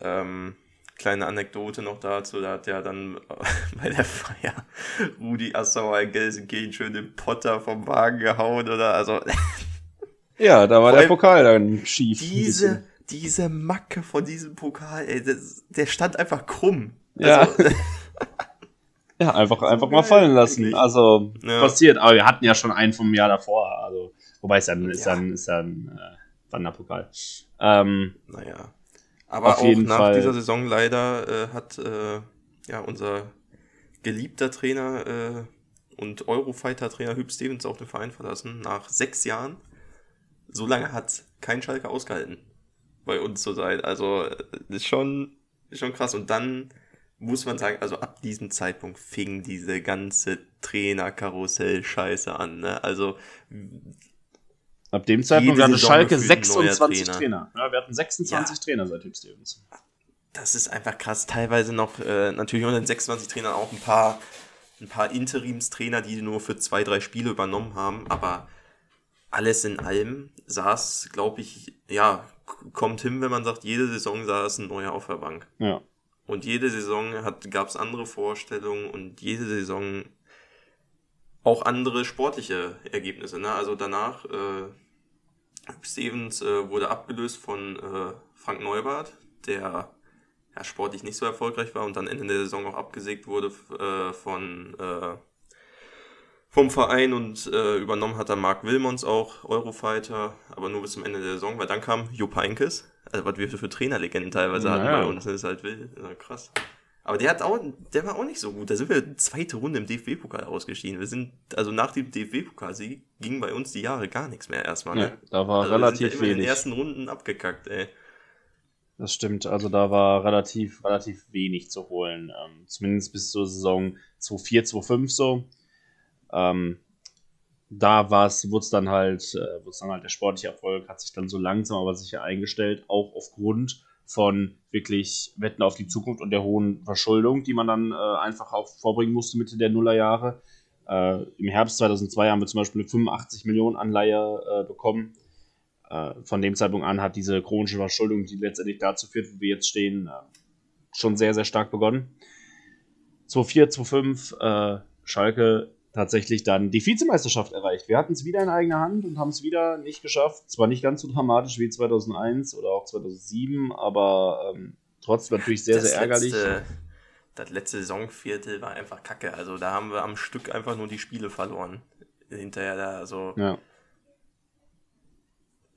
Ähm, kleine Anekdote noch dazu, da hat ja dann bei der Feier Rudi Assauer in Gelsenkirchen schön den Potter vom Wagen gehauen oder also. Ja, da war der Pokal dann schief. Diese, diese Macke von diesem Pokal, ey, das, der stand einfach krumm. Ja. Also, ja, einfach, einfach mal fallen lassen. Wirklich. Also, ja. passiert. Aber wir hatten ja schon einen vom Jahr davor. Also, wobei es dann ist ja. dann, ist dann äh, Wanderpokal. Ähm, naja. Aber auch nach Fall. dieser Saison leider äh, hat äh, ja unser geliebter Trainer äh, und Eurofighter-Trainer Hüb Stevens auch den Verein verlassen. Nach sechs Jahren. So lange hat kein Schalke ausgehalten bei uns zu sein. Also ist schon, ist schon krass. Und dann muss man sagen, also ab diesem Zeitpunkt fing diese ganze Trainer-Karussell-Scheiße an. Ne? Also Ab dem Zeitpunkt hatte Schalke 26 Trainer. Trainer. Ja, wir hatten 26 ja. Trainer seit Hüb Stevens. Das ist einfach krass. Teilweise noch äh, natürlich unter den 26 Trainern auch ein paar, ein paar Interimstrainer, die nur für zwei, drei Spiele übernommen haben. Aber alles in allem saß, glaube ich, ja, kommt hin, wenn man sagt, jede Saison saß ein neuer auf der Bank. Ja. Und jede Saison gab es andere Vorstellungen und jede Saison auch andere sportliche Ergebnisse. Ne? Also danach, äh, Stevens äh, wurde abgelöst von äh, Frank Neubart, der ja, sportlich nicht so erfolgreich war und dann Ende der Saison auch abgesägt wurde äh, von äh, vom Verein und äh, übernommen hat dann Mark Wilmons auch, Eurofighter, aber nur bis zum Ende der Saison, weil dann kam Jupp Heynckes, also was wir für Trainerlegenden teilweise naja. hatten bei uns, das ist halt wild, ja, krass. Aber der hat auch, der war auch nicht so gut. Da sind wir zweite Runde im DFB-Pokal ausgeschieden. Wir sind, also nach dem DFB-Pokalsieg ging bei uns die Jahre gar nichts mehr erstmal. Ne? Ja, da war also relativ wir sind ja wenig. in den ersten Runden abgekackt, ey. Das stimmt, also da war relativ, relativ wenig zu holen. Ähm, zumindest bis zur Saison 2-4, 2-5 so. Ähm, da wurde es dann halt, äh, dann halt der sportliche Erfolg, hat sich dann so langsam aber sicher eingestellt, auch aufgrund von wirklich Wetten auf die Zukunft und der hohen Verschuldung, die man dann äh, einfach auch vorbringen musste Mitte der Nullerjahre. Äh, Im Herbst 2002 haben wir zum Beispiel eine 85 Millionen Anleihe äh, bekommen. Äh, von dem Zeitpunkt an hat diese chronische Verschuldung, die letztendlich dazu führt, wo wir jetzt stehen, äh, schon sehr, sehr stark begonnen. 2-4, 2-5, Schalke tatsächlich dann die Vizemeisterschaft erreicht. Wir hatten es wieder in eigener Hand und haben es wieder nicht geschafft. Zwar nicht ganz so dramatisch wie 2001 oder auch 2007, aber ähm, trotzdem natürlich sehr, das sehr ärgerlich. Letzte, das letzte Saisonviertel war einfach kacke. Also da haben wir am Stück einfach nur die Spiele verloren. Hinterher da, also. Ja.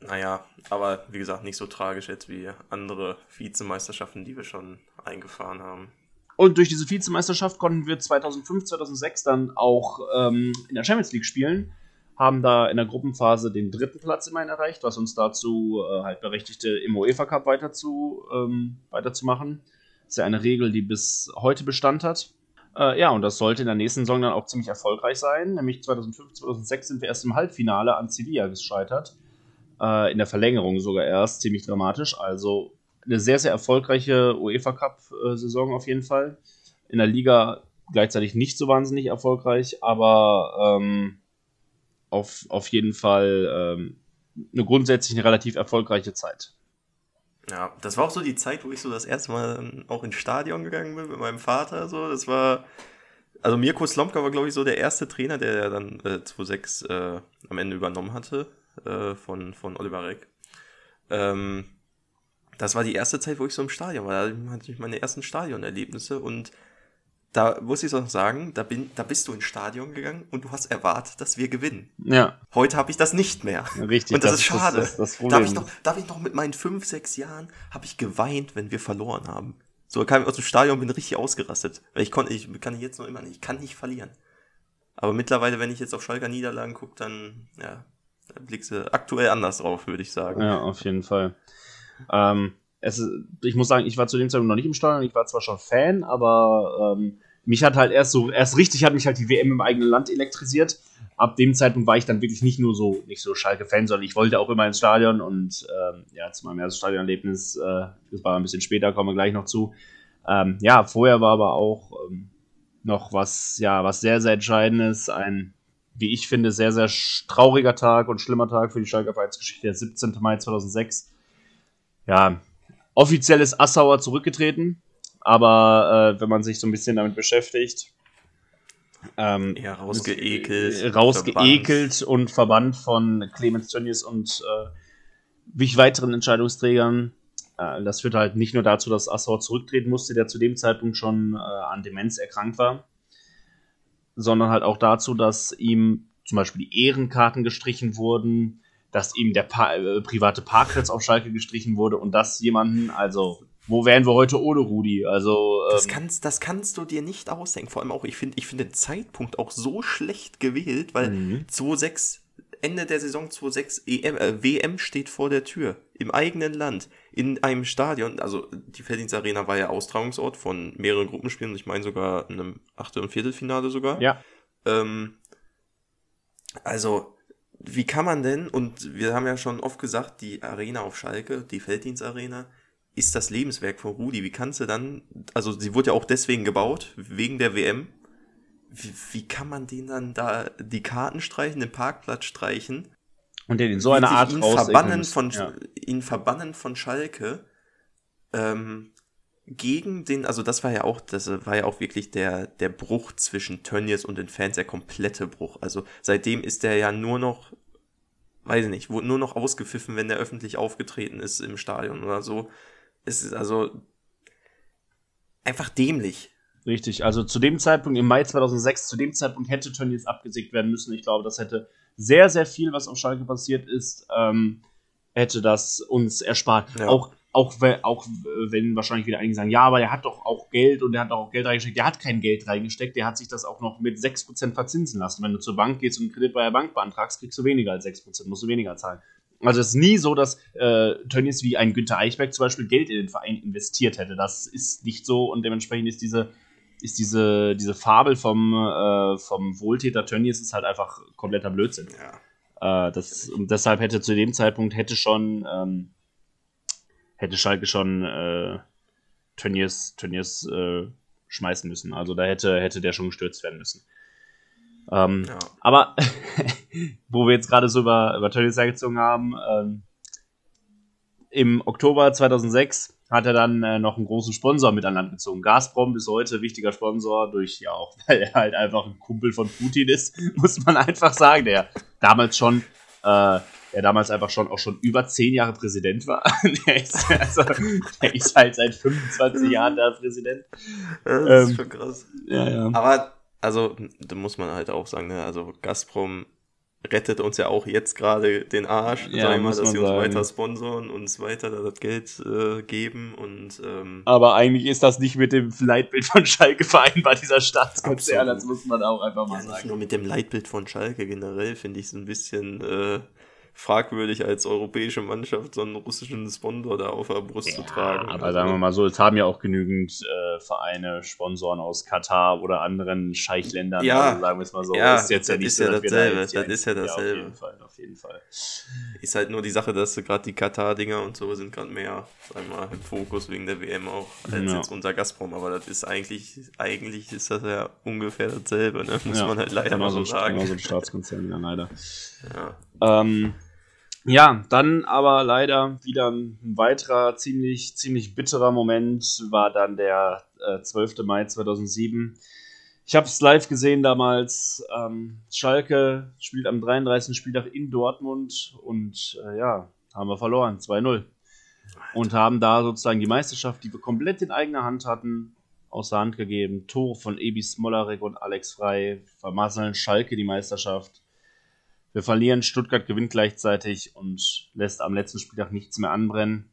Naja, aber wie gesagt, nicht so tragisch jetzt wie andere Vizemeisterschaften, die wir schon eingefahren haben. Und durch diese Vizemeisterschaft konnten wir 2005, 2006 dann auch ähm, in der Champions League spielen. Haben da in der Gruppenphase den dritten Platz immerhin erreicht, was uns dazu äh, halt berechtigte, im UEFA Cup weiter zu, ähm, weiterzumachen. Das ist ja eine Regel, die bis heute Bestand hat. Äh, ja, und das sollte in der nächsten Saison dann auch ziemlich erfolgreich sein. Nämlich 2005, 2006 sind wir erst im Halbfinale an Sevilla gescheitert. Äh, in der Verlängerung sogar erst, ziemlich dramatisch. Also eine sehr, sehr erfolgreiche UEFA Cup-Saison auf jeden Fall. In der Liga gleichzeitig nicht so wahnsinnig erfolgreich, aber ähm, auf, auf jeden Fall ähm, eine grundsätzlich eine relativ erfolgreiche Zeit. Ja, das war auch so die Zeit, wo ich so das erste Mal auch ins Stadion gegangen bin mit meinem Vater. So, das war, also Mirko Slomka war glaube ich so der erste Trainer, der dann äh, 2006 äh, am Ende übernommen hatte äh, von von Oliver Reck. Ähm, das war die erste Zeit, wo ich so im Stadion war. Da hatte ich meine ersten Stadionerlebnisse und da muss ich auch sagen, da, bin, da bist du ins Stadion gegangen und du hast erwartet, dass wir gewinnen. Ja. Heute habe ich das nicht mehr. Richtig. Und das, das ist schade. Das, das, darf, ich noch, darf ich noch mit meinen fünf, sechs Jahren, habe ich geweint, wenn wir verloren haben. So kam ich aus dem Stadion bin richtig ausgerastet. Weil ich konnte, ich kann jetzt noch immer nicht, ich kann nicht verlieren. Aber mittlerweile, wenn ich jetzt auf Schalker Niederlagen gucke, dann, ja, da blickst du aktuell anders drauf, würde ich sagen. Ja, auf jeden Fall. Ähm, es, ich muss sagen, ich war zu dem Zeitpunkt noch nicht im Stadion, ich war zwar schon Fan, aber ähm, mich hat halt erst so, erst richtig hat mich halt die WM im eigenen Land elektrisiert. Ab dem Zeitpunkt war ich dann wirklich nicht nur so, nicht so Schalke-Fan, sondern ich wollte auch immer ins Stadion und ähm, ja, zu meinem ersten Stadionerlebnis, äh, das war ein bisschen später, kommen wir gleich noch zu. Ähm, ja, vorher war aber auch ähm, noch was, ja, was sehr, sehr Entscheidendes, ein, wie ich finde, sehr, sehr trauriger Tag und schlimmer Tag für die Schalke Vereinsgeschichte, der 17. Mai 2006 ja, offiziell ist Assauer zurückgetreten, aber äh, wenn man sich so ein bisschen damit beschäftigt, ähm, ja, rausgeekelt. Äh, rausgeekelt verbannt. und verbannt von Clemens Tönnies und äh, weiteren Entscheidungsträgern. Äh, das führt halt nicht nur dazu, dass Assauer zurücktreten musste, der zu dem Zeitpunkt schon äh, an Demenz erkrankt war, sondern halt auch dazu, dass ihm zum Beispiel die Ehrenkarten gestrichen wurden, dass ihm der pa äh, private Parkplatz auf Schalke gestrichen wurde und das jemanden, also wo wären wir heute ohne Rudi? Also ähm, das kannst, das kannst du dir nicht ausdenken. Vor allem auch, ich finde, ich finde den Zeitpunkt auch so schlecht gewählt, weil mhm. 2-6 Ende der Saison 2-6 EM, äh, WM steht vor der Tür im eigenen Land in einem Stadion. Also die Felddienst Arena war ja Austragungsort von mehreren Gruppenspielen. Ich meine sogar einem Achtel- und Viertelfinale sogar. Ja. Ähm, also wie kann man denn, und wir haben ja schon oft gesagt, die Arena auf Schalke, die Felddienstarena, ist das Lebenswerk von Rudi. Wie kannst du dann, also sie wurde ja auch deswegen gebaut, wegen der WM. Wie, wie kann man den dann da die Karten streichen, den Parkplatz streichen? Und den in so einer Art ihn verbannen von ja. ihn verbannen von Schalke ähm, gegen den, also das war ja auch, das war ja auch wirklich der, der Bruch zwischen Tönnies und den Fans, der komplette Bruch. Also seitdem ist der ja nur noch, weiß ich nicht, wurde nur noch ausgepfiffen, wenn der öffentlich aufgetreten ist im Stadion oder so. Es ist also einfach dämlich. Richtig, also zu dem Zeitpunkt, im Mai 2006, zu dem Zeitpunkt hätte Tönnies abgesägt werden müssen. Ich glaube, das hätte sehr, sehr viel, was auf Schalke passiert ist, ähm, hätte das uns erspart. Ja. Auch auch, auch wenn wahrscheinlich wieder einige sagen, ja, aber der hat doch auch Geld und der hat auch Geld reingesteckt. Der hat kein Geld reingesteckt, der hat sich das auch noch mit 6% verzinsen lassen. Wenn du zur Bank gehst und einen Kredit bei der Bank beantragst, kriegst du weniger als 6%, musst du weniger zahlen. Also es ist nie so, dass äh, Tönnies wie ein Günther Eichberg zum Beispiel Geld in den Verein investiert hätte. Das ist nicht so und dementsprechend ist diese ist diese, diese Fabel vom, äh, vom Wohltäter Tönnies ist halt einfach kompletter Blödsinn. Ja. Äh, das, und deshalb hätte zu dem Zeitpunkt hätte schon ähm, hätte Schalke schon äh, Tönnies, Tönnies äh, schmeißen müssen. Also da hätte, hätte der schon gestürzt werden müssen. Ähm, ja. Aber wo wir jetzt gerade so über, über Tönnies hergezogen haben, ähm, im Oktober 2006 hat er dann äh, noch einen großen Sponsor mit an Land gezogen. Gazprom bis heute wichtiger Sponsor, durch ja auch, weil er halt einfach ein Kumpel von Putin ist, muss man einfach sagen, der damals schon, äh, der damals einfach schon auch schon über zehn Jahre Präsident war. der, ist, also, der ist halt seit 25 Jahren da Präsident. Das ist ähm, schon krass. Ja, ja. Aber also, da muss man halt auch sagen, ne, also Gazprom rettet uns ja auch jetzt gerade den Arsch, ja, sag mal, dass sie uns sagen. weiter sponsoren, uns weiter das Geld äh, geben und ähm, Aber eigentlich ist das nicht mit dem Leitbild von Schalke vereinbar, dieser Staatskonzern, das muss man auch einfach mal sagen. Nicht nur mit dem Leitbild von Schalke generell finde ich es ein bisschen äh, fragwürdig, als europäische Mannschaft so einen russischen Sponsor da auf der Brust ja, zu tragen. Aber also, sagen wir mal so, es haben ja auch genügend äh, Vereine, Sponsoren aus Katar oder anderen Scheichländern, ja, also sagen wir es mal so. Ja, ist jetzt das ja ist ja dasselbe. Das ist ja dasselbe. Ja, auf jeden Fall, auf jeden Fall. Ist halt nur die Sache, dass gerade die Katar-Dinger und so sind gerade mehr, sagen wir mal, im Fokus wegen der WM auch, als ja. jetzt unser Gazprom. Aber das ist eigentlich, eigentlich ist das ja ungefähr dasselbe, ne? muss man halt leider mal so sagen. Genau so ein Staatskonzern, ja, leider. Ja. Ähm, ja, dann aber leider wieder ein weiterer ziemlich, ziemlich bitterer Moment war dann der äh, 12. Mai 2007. Ich habe es live gesehen damals. Ähm, Schalke spielt am 33. Spieltag in Dortmund und äh, ja, haben wir verloren, 2-0. Und haben da sozusagen die Meisterschaft, die wir komplett in eigener Hand hatten, außer Hand gegeben. Tore von Ebi Smolarek und Alex Frei vermasseln Schalke die Meisterschaft. Wir verlieren, Stuttgart gewinnt gleichzeitig und lässt am letzten Spieltag nichts mehr anbrennen.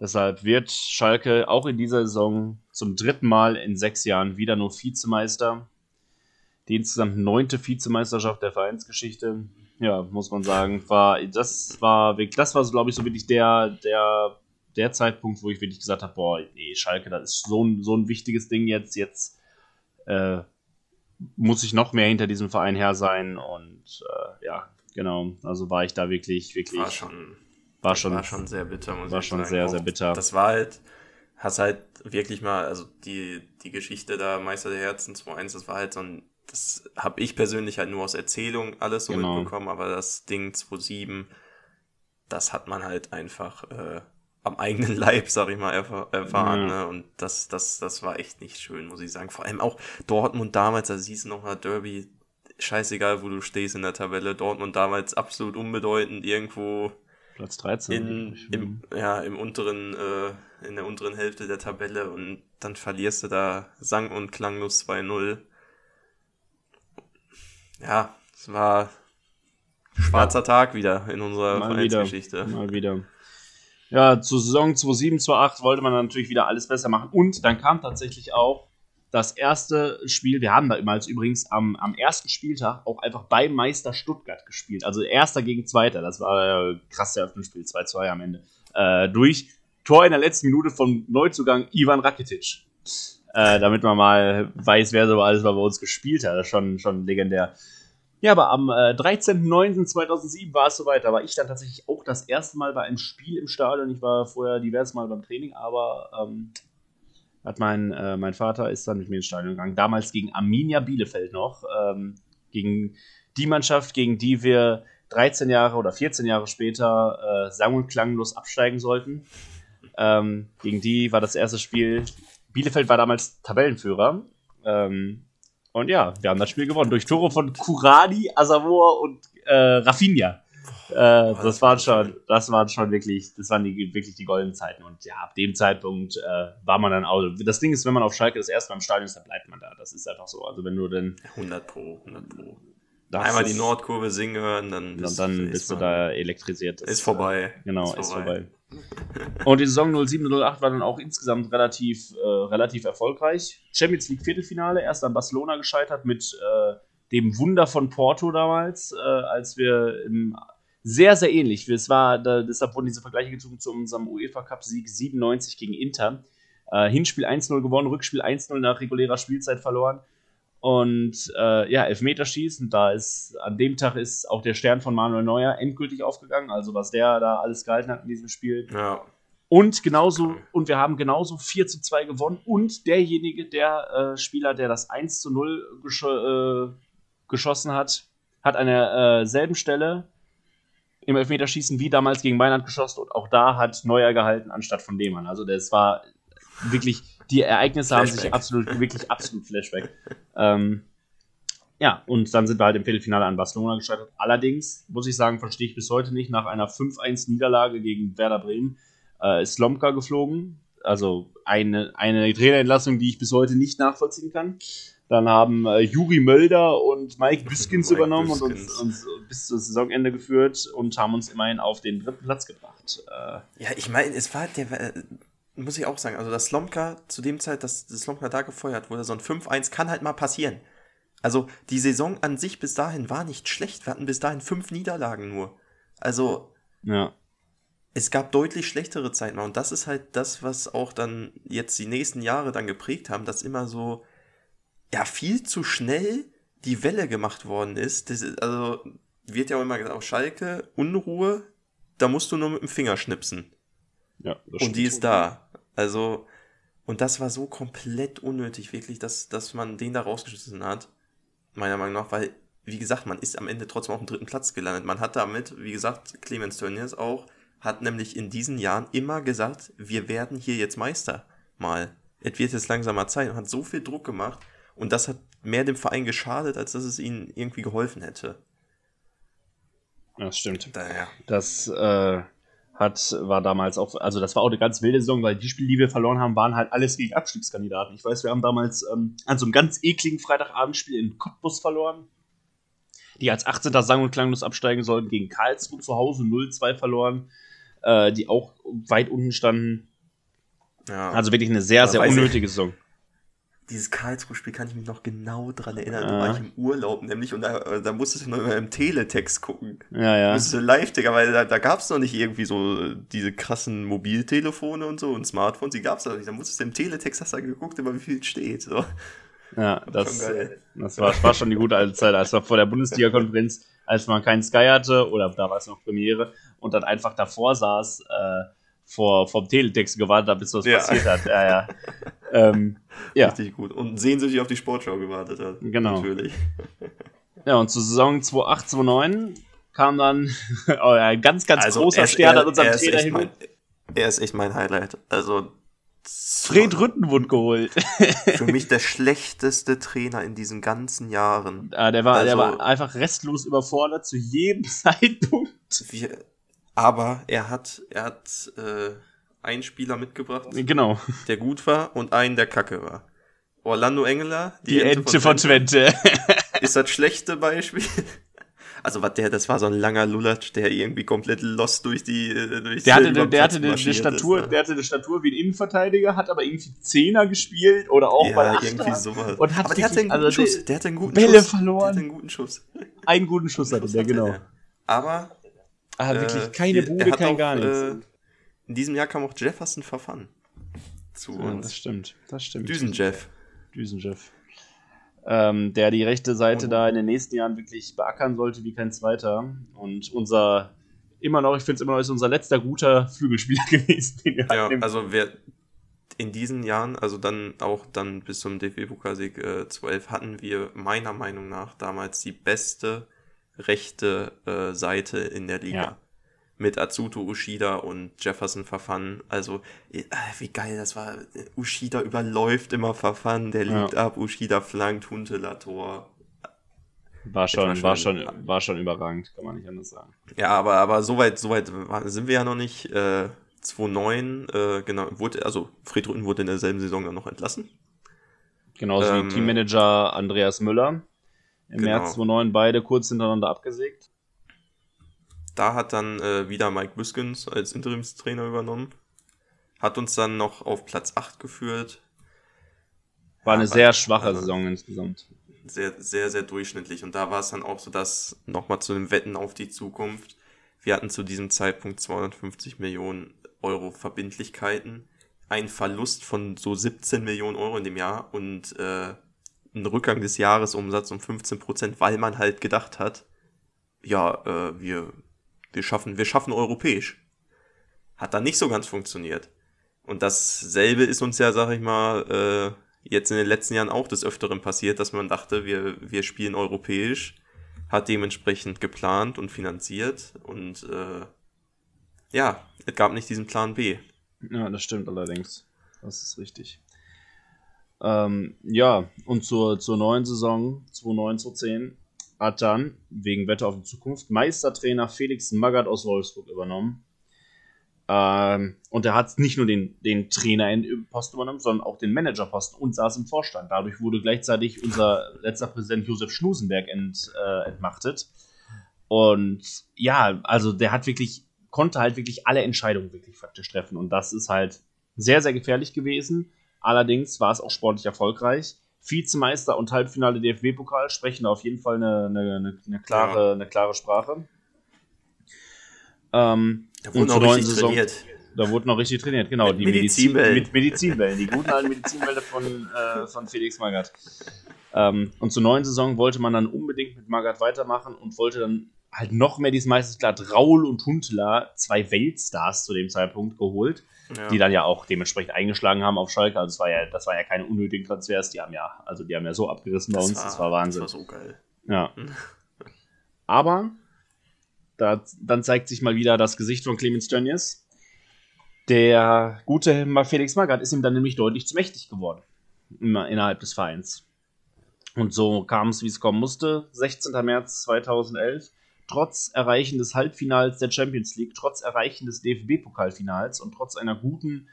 Deshalb wird Schalke auch in dieser Saison zum dritten Mal in sechs Jahren wieder nur Vizemeister. Die insgesamt neunte Vizemeisterschaft der Vereinsgeschichte. Ja, muss man sagen, war das war das war glaube ich so wirklich der der der Zeitpunkt, wo ich wirklich gesagt habe, boah, nee, Schalke, das ist so ein, so ein wichtiges Ding jetzt jetzt äh, muss ich noch mehr hinter diesem Verein her sein und äh, ja, genau, also war ich da wirklich, wirklich. War schon, war schon, war schon sehr bitter, muss war ich schon sagen. sehr, sehr bitter. Das war halt, hast halt wirklich mal, also die, die Geschichte da, Meister der Herzen 2-1, das war halt so ein, das habe ich persönlich halt nur aus Erzählung alles so genau. mitbekommen, aber das Ding 2-7, das hat man halt einfach äh, am eigenen Leib, sag ich mal, erf erfahren. Ja. Ne? Und das, das, das war echt nicht schön, muss ich sagen. Vor allem auch Dortmund damals, da siehst du noch mal Derby, scheißegal, wo du stehst in der Tabelle. Dortmund damals absolut unbedeutend, irgendwo Platz 13. In, im, ja, im unteren, äh, in der unteren Hälfte der Tabelle und dann verlierst du da sang- und klanglos 2-0. Ja, es war schwarzer Tag wieder in unserer mal Vereinsgeschichte. Wieder, mal wieder ja, zur Saison 2007, 2008 wollte man natürlich wieder alles besser machen. Und dann kam tatsächlich auch das erste Spiel, wir haben da damals übrigens am, am ersten Spieltag auch einfach bei Meister Stuttgart gespielt. Also erster gegen zweiter, das war äh, krass der Eröffnungsspiel, 2-2 am Ende. Äh, durch Tor in der letzten Minute vom Neuzugang Ivan Rakitic. Äh, damit man mal weiß, wer so alles bei uns gespielt hat. Das ist schon, schon legendär. Ja, aber am äh, 13.09.2007 war es soweit. Da war ich dann tatsächlich auch das erste Mal bei einem Spiel im Stadion. Ich war vorher diverse Mal beim Training, aber ähm, hat mein, äh, mein Vater ist dann mit mir ins Stadion gegangen. Damals gegen Arminia Bielefeld noch. Ähm, gegen die Mannschaft, gegen die wir 13 Jahre oder 14 Jahre später äh, sang- und klanglos absteigen sollten. Ähm, gegen die war das erste Spiel. Bielefeld war damals Tabellenführer. Ähm, und ja, wir haben das Spiel gewonnen durch Tore von Kurani, Asavor und äh, Rafinha. Äh, das waren schon, das waren schon wirklich, das waren die, wirklich die goldenen Zeiten. Und ja, ab dem Zeitpunkt äh, war man dann auch. Das Ding ist, wenn man auf Schalke das erste Mal im Stadion ist, dann bleibt man da. Das ist einfach so. Also wenn du denn 100 pro, 100 pro. Einmal die Nordkurve singen hören, dann bist, dann bist du da elektrisiert. ist vorbei. Genau, ist vorbei. Ist vorbei. Und die Saison 07-08 war dann auch insgesamt relativ, äh, relativ erfolgreich. Champions League Viertelfinale, erst an Barcelona gescheitert mit äh, dem Wunder von Porto damals, äh, als wir im, sehr, sehr ähnlich. Es war, da, deshalb wurden diese Vergleiche gezogen zu unserem UEFA Cup Sieg 97 gegen Inter. Äh, Hinspiel 1-0 gewonnen, Rückspiel 1-0 nach regulärer Spielzeit verloren. Und äh, ja, Elfmeterschießen, da ist an dem Tag ist auch der Stern von Manuel Neuer endgültig aufgegangen. Also was der da alles gehalten hat in diesem Spiel. Ja. Und genauso, und wir haben genauso 4 zu 2 gewonnen. Und derjenige, der äh, Spieler, der das 1 zu 0 gesch äh, geschossen hat, hat an derselben äh, Stelle im Elfmeterschießen wie damals gegen Mailand geschossen und auch da hat Neuer gehalten anstatt von Lehmann. Also das war wirklich, die Ereignisse Flashback. haben sich absolut, wirklich absolut Flashback. ähm, ja, und dann sind wir halt im Viertelfinale an Barcelona gescheitert. Allerdings, muss ich sagen, verstehe ich bis heute nicht, nach einer 5-1-Niederlage gegen Werder Bremen äh, ist Lomka geflogen. Also eine, eine Trainerentlassung, die ich bis heute nicht nachvollziehen kann. Dann haben äh, Juri Mölder und Mike Büskins übernommen Büskins. und uns, uns, bis zum Saisonende geführt und haben uns immerhin auf den dritten Platz gebracht. Äh, ja, ich meine, es war der, äh, muss ich auch sagen, also das Slomka zu dem Zeit, dass das Slomka da gefeuert wurde, so ein 5-1 kann halt mal passieren. Also die Saison an sich bis dahin war nicht schlecht. Wir hatten bis dahin fünf Niederlagen nur. Also ja. es gab deutlich schlechtere Zeiten und das ist halt das, was auch dann jetzt die nächsten Jahre dann geprägt haben, dass immer so ja viel zu schnell die Welle gemacht worden ist. Das ist also wird ja auch immer gesagt, auf Schalke, Unruhe, da musst du nur mit dem Finger schnipsen. Ja, und die ist da. Also, und das war so komplett unnötig, wirklich, dass, dass man den da rausgeschmissen hat. Meiner Meinung nach, weil, wie gesagt, man ist am Ende trotzdem auf dem dritten Platz gelandet. Man hat damit, wie gesagt, Clemens Tönnies auch, hat nämlich in diesen Jahren immer gesagt, wir werden hier jetzt Meister. Mal. Es wird jetzt langsamer Zeit und hat so viel Druck gemacht. Und das hat mehr dem Verein geschadet, als dass es ihnen irgendwie geholfen hätte. Ja, das stimmt. Daher. Das äh, hat, war damals auch, also das war auch eine ganz wilde Saison, weil die Spiele, die wir verloren haben, waren halt alles gegen Abstiegskandidaten. Ich weiß, wir haben damals ähm, an so einem ganz ekligen Freitagabendspiel in Cottbus verloren, die als 18. sang- und klanglos absteigen sollten, gegen Karlsruhe zu Hause 0-2 verloren, äh, die auch weit unten standen. Ja. Also wirklich eine sehr, sehr unnötige Saison dieses Karlsruhe-Spiel kann ich mich noch genau dran erinnern. Da war ich im Urlaub nämlich und da, da musstest du immer im Teletext gucken. Ja, ja. Da musstest du live, Digga, weil da, da gab es noch nicht irgendwie so diese krassen Mobiltelefone und so und Smartphones, die gab es noch nicht. Da musstest du im Teletext, hast du geguckt, immer wie viel steht. So. Ja, das, das war, war schon die gute alte Zeit, als wir vor der Bundesliga-Konferenz, als man keinen Sky hatte, oder da war es noch Premiere, und dann einfach davor saß, äh, vor, vom Teletext gewartet hat, bis was ja. passiert hat. Ja, ja. ähm, ja. Richtig gut. Und sehnsüchtig auf die Sportschau gewartet hat. Genau. Natürlich. Ja, und zur Saison 2008, 2009 kam dann oh, ein ganz, ganz also großer ist, Stern an unserem Trainerhimmel. Er ist echt mein Highlight. Also Fred Rütten wurde geholt. Für mich der schlechteste Trainer in diesen ganzen Jahren. Ja, der war, also, der war einfach restlos überfordert zu jedem Zeitpunkt. Wir, aber er hat, er hat äh, einen Spieler mitgebracht, genau. der gut war und einen, der kacke war. Orlando Engeler, die, die Ente, Ente, von Twente. ist das schlechte Beispiel. Also was der, das war so ein langer Lulatsch, der irgendwie komplett lost durch die äh, durch der hatte, der hatte eine, Statur, ist, ne? der hatte eine Statur wie ein Innenverteidiger, hat aber irgendwie Zehner gespielt oder auch ja, bei Achter irgendwie sowas. Und hat aber der hatte einen guten also Schuss, der hatte einen guten Bälle Schuss. verloren. Der hatte einen guten Schuss. Einen guten Schuss hatte der, genau. Aber Ah, wirklich äh, keine Bude, kein auch, gar nichts. Äh, in diesem Jahr kam auch Jefferson Verfahren zu ja, uns. Das stimmt, das stimmt. Düsen-Jeff. Düsen-Jeff. Ähm, der die rechte Seite oh. da in den nächsten Jahren wirklich beackern sollte wie kein zweiter. Und unser, immer noch, ich finde es immer noch, ist unser letzter guter Flügelspieler gewesen. Den wir ja, also wer in diesen Jahren, also dann auch dann bis zum DFB-Pokalsieg äh, 12, hatten wir meiner Meinung nach damals die beste rechte äh, Seite in der Liga. Ja. Mit Azuto Ushida und Jefferson Verfan. Also, äh, wie geil das war. Ushida überläuft immer Verfan, der liegt ja. ab, Ushida flankt, Huntela Tor. War schon, war schon, war schon überragend, kann man nicht anders sagen. Ja, aber, aber soweit, soweit sind wir ja noch nicht. Äh, 2-9, äh, genau, wurde, also Fred Rutten wurde in derselben Saison dann noch entlassen. Genauso ähm, wie Teammanager Andreas Müller. Im genau. März 2009 beide kurz hintereinander abgesägt. Da hat dann äh, wieder Mike Biskins als Interimstrainer übernommen. Hat uns dann noch auf Platz 8 geführt. War eine sehr schwache also Saison insgesamt. Sehr, sehr, sehr durchschnittlich. Und da war es dann auch so, dass nochmal zu den Wetten auf die Zukunft. Wir hatten zu diesem Zeitpunkt 250 Millionen Euro Verbindlichkeiten ein Verlust von so 17 Millionen Euro in dem Jahr und äh, ein Rückgang des Jahresumsatzes um 15 Prozent, weil man halt gedacht hat, ja, äh, wir, wir schaffen, wir schaffen europäisch. Hat dann nicht so ganz funktioniert. Und dasselbe ist uns ja, sag ich mal, äh, jetzt in den letzten Jahren auch des Öfteren passiert, dass man dachte, wir, wir spielen europäisch, hat dementsprechend geplant und finanziert und äh, ja, es gab nicht diesen Plan B. Ja, das stimmt allerdings. Das ist richtig. Ähm, ja, und zur, zur neuen Saison 2009 zu 10 hat dann wegen Wetter auf die Zukunft Meistertrainer Felix Magath aus Wolfsburg übernommen. Ähm, und er hat nicht nur den, den Trainerposten übernommen, sondern auch den Managerposten und saß im Vorstand. Dadurch wurde gleichzeitig unser letzter Präsident Josef Schlusenberg ent, äh, entmachtet. Und ja, also der hat wirklich, konnte halt wirklich alle Entscheidungen wirklich faktisch treffen. Und das ist halt sehr, sehr gefährlich gewesen. Allerdings war es auch sportlich erfolgreich. Vizemeister und Halbfinale DFB-Pokal sprechen auf jeden Fall eine, eine, eine, klare, ja. eine klare Sprache. Ähm, da wurde noch richtig Saison, trainiert. Da wurde noch richtig trainiert, genau. Mit die Medizinwellen. Medizin, mit Medizinwellen, die guten alten Medizinwelle von, äh, von Felix Magath. Ähm, und zur neuen Saison wollte man dann unbedingt mit Magath weitermachen und wollte dann halt noch mehr dieses Meistersklat Raul und Huntela, zwei Weltstars zu dem Zeitpunkt geholt, ja. die dann ja auch dementsprechend eingeschlagen haben auf Schalke. Also das war ja, das war ja keine unnötigen Transfers, die haben ja, also die haben ja so abgerissen bei uns, war, das war Wahnsinn. Das war so geil. Ja. Aber da, dann zeigt sich mal wieder das Gesicht von Clemens Tönnies. Der gute Felix Magath ist ihm dann nämlich deutlich zu mächtig geworden innerhalb des Vereins. Und so kam es, wie es kommen musste. 16. März 2011 trotz Erreichen des Halbfinals der Champions League, trotz Erreichen des DFB-Pokalfinals und trotz einer guten,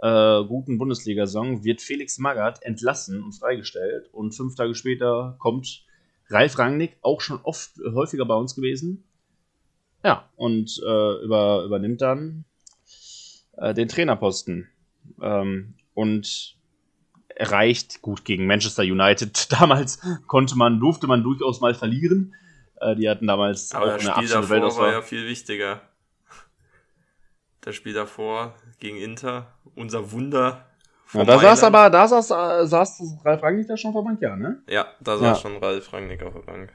äh, guten Bundesliga-Saison wird Felix Magath entlassen und freigestellt. Und fünf Tage später kommt Ralf Rangnick, auch schon oft häufiger bei uns gewesen. Ja, und äh, über, übernimmt dann äh, den Trainerposten. Ähm, und erreicht gut gegen Manchester United. Damals konnte man, durfte man durchaus mal verlieren. Äh, die hatten damals Aber auch das eine Spiel davor Weltauswahl. war ja viel wichtiger. Das Spiel davor gegen Inter, unser Wunder. Ja, da saß aber, da saß, äh, saß Ralf Rangnick da schon auf der Bank, ja, ne? Ja, da saß ja. schon Ralf Rangnick auf der Bank.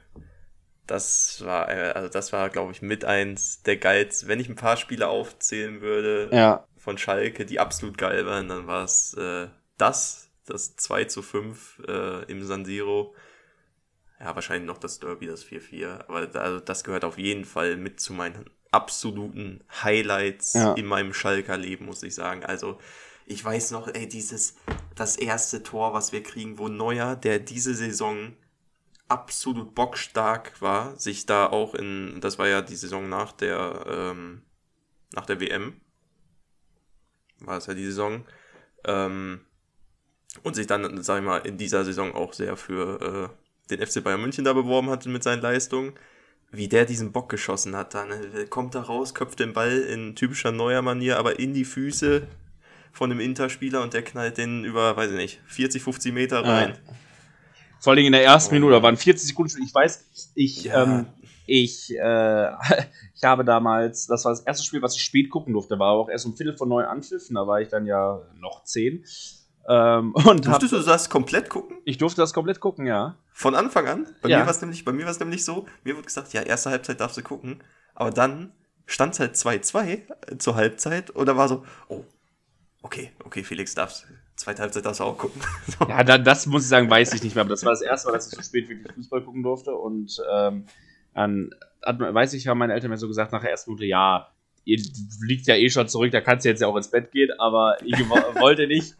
Das war, äh, also das war, glaube ich, mit eins der geilsten. Wenn ich ein paar Spiele aufzählen würde ja. von Schalke, die absolut geil waren, dann war es äh, das, das 2 zu 5 äh, im San Siro ja, wahrscheinlich noch das Derby, das 4-4. Aber also das gehört auf jeden Fall mit zu meinen absoluten Highlights ja. in meinem Schalker Leben, muss ich sagen. Also, ich weiß noch, ey, dieses, das erste Tor, was wir kriegen, wo Neuer, der diese Saison absolut bockstark war, sich da auch in, das war ja die Saison nach der, ähm, nach der WM, war es ja die Saison, ähm, und sich dann, sag ich mal, in dieser Saison auch sehr für äh, den FC Bayern München da beworben hatte mit seinen Leistungen, wie der diesen Bock geschossen hat. Dann ne? kommt da raus, köpft den Ball in typischer neuer Manier, aber in die Füße von dem Interspieler und der knallt den über, weiß ich nicht, 40, 50 Meter rein. Ja. Vor allem in der ersten oh. Minute, da waren 40 Sekunden. Ich weiß, ich, ja. ähm, ich, äh, ich habe damals, das war das erste Spiel, was ich spät gucken durfte, war auch erst um Viertel von neun anpfiffen, da war ich dann ja noch zehn. Ähm, und Durftest hab, du das komplett gucken? Ich durfte das komplett gucken, ja. Von Anfang an? Bei ja. mir war es nämlich, bei mir war es nämlich so, mir wurde gesagt, ja, erste Halbzeit darfst du gucken, aber dann stand es halt 2-2 äh, zur Halbzeit und da war so, oh, okay, okay, Felix darfst, zweite Halbzeit darfst du auch gucken. so. Ja, da, das muss ich sagen, weiß ich nicht mehr, aber das war das erste Mal, dass ich so spät wirklich Fußball gucken durfte und ähm, dann hat, weiß ich, haben meine Eltern mir so gesagt, nach der ersten Minute, ja, ihr liegt ja eh schon zurück, da kannst du jetzt ja auch ins Bett gehen, aber ich wollte nicht.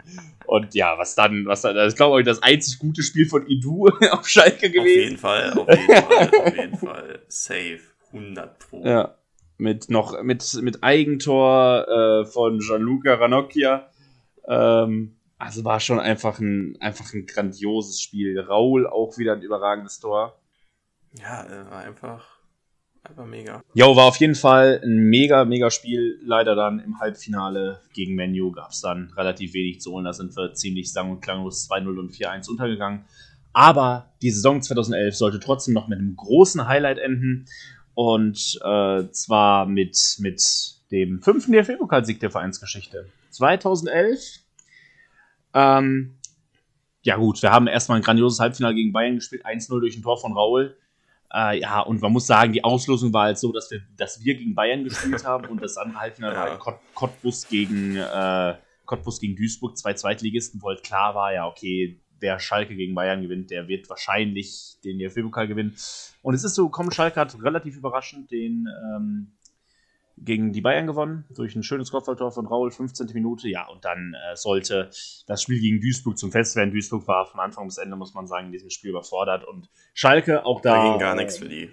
Und ja, was dann, was dann, das ist glaube ich das einzig gute Spiel von Idu auf Schalke gewesen. Auf jeden Fall, auf jeden Fall, auf jeden Fall. Safe, 100 Pro. Ja, mit noch, mit, mit Eigentor äh, von Gianluca Ranocchia. Ähm, also war schon einfach ein, einfach ein grandioses Spiel. Raul auch wieder ein überragendes Tor. Ja, war einfach Einfach mega. Jo, war auf jeden Fall ein mega, mega Spiel. Leider dann im Halbfinale gegen Menu gab es dann relativ wenig zu holen. Da sind wir ziemlich sang- und klanglos 2-0 und 4-1 untergegangen. Aber die Saison 2011 sollte trotzdem noch mit einem großen Highlight enden. Und äh, zwar mit, mit dem fünften DFB-Pokalsieg der Vereinsgeschichte. 2011. Ähm, ja gut, wir haben erstmal ein grandioses Halbfinale gegen Bayern gespielt, 1-0 durch ein Tor von Raul. Äh, ja, und man muss sagen, die Auslosung war halt so, dass wir, dass wir gegen Bayern gespielt haben und das andere Halbfinale ja. war halt Kot Cottbus gegen, äh, Cottbus gegen Duisburg, zwei Zweitligisten, wo halt klar war, ja, okay, wer Schalke gegen Bayern gewinnt, der wird wahrscheinlich den DFB-Pokal gewinnen. Und es ist so gekommen, Schalke hat relativ überraschend den ähm, gegen die Bayern gewonnen, durch ein schönes Kopfballtor von Raul, 15. Minute. Ja, und dann äh, sollte das Spiel gegen Duisburg zum Fest werden. Duisburg war von Anfang bis Ende, muss man sagen, in diesem Spiel überfordert. Und Schalke auch da. Da ging gar nichts für die.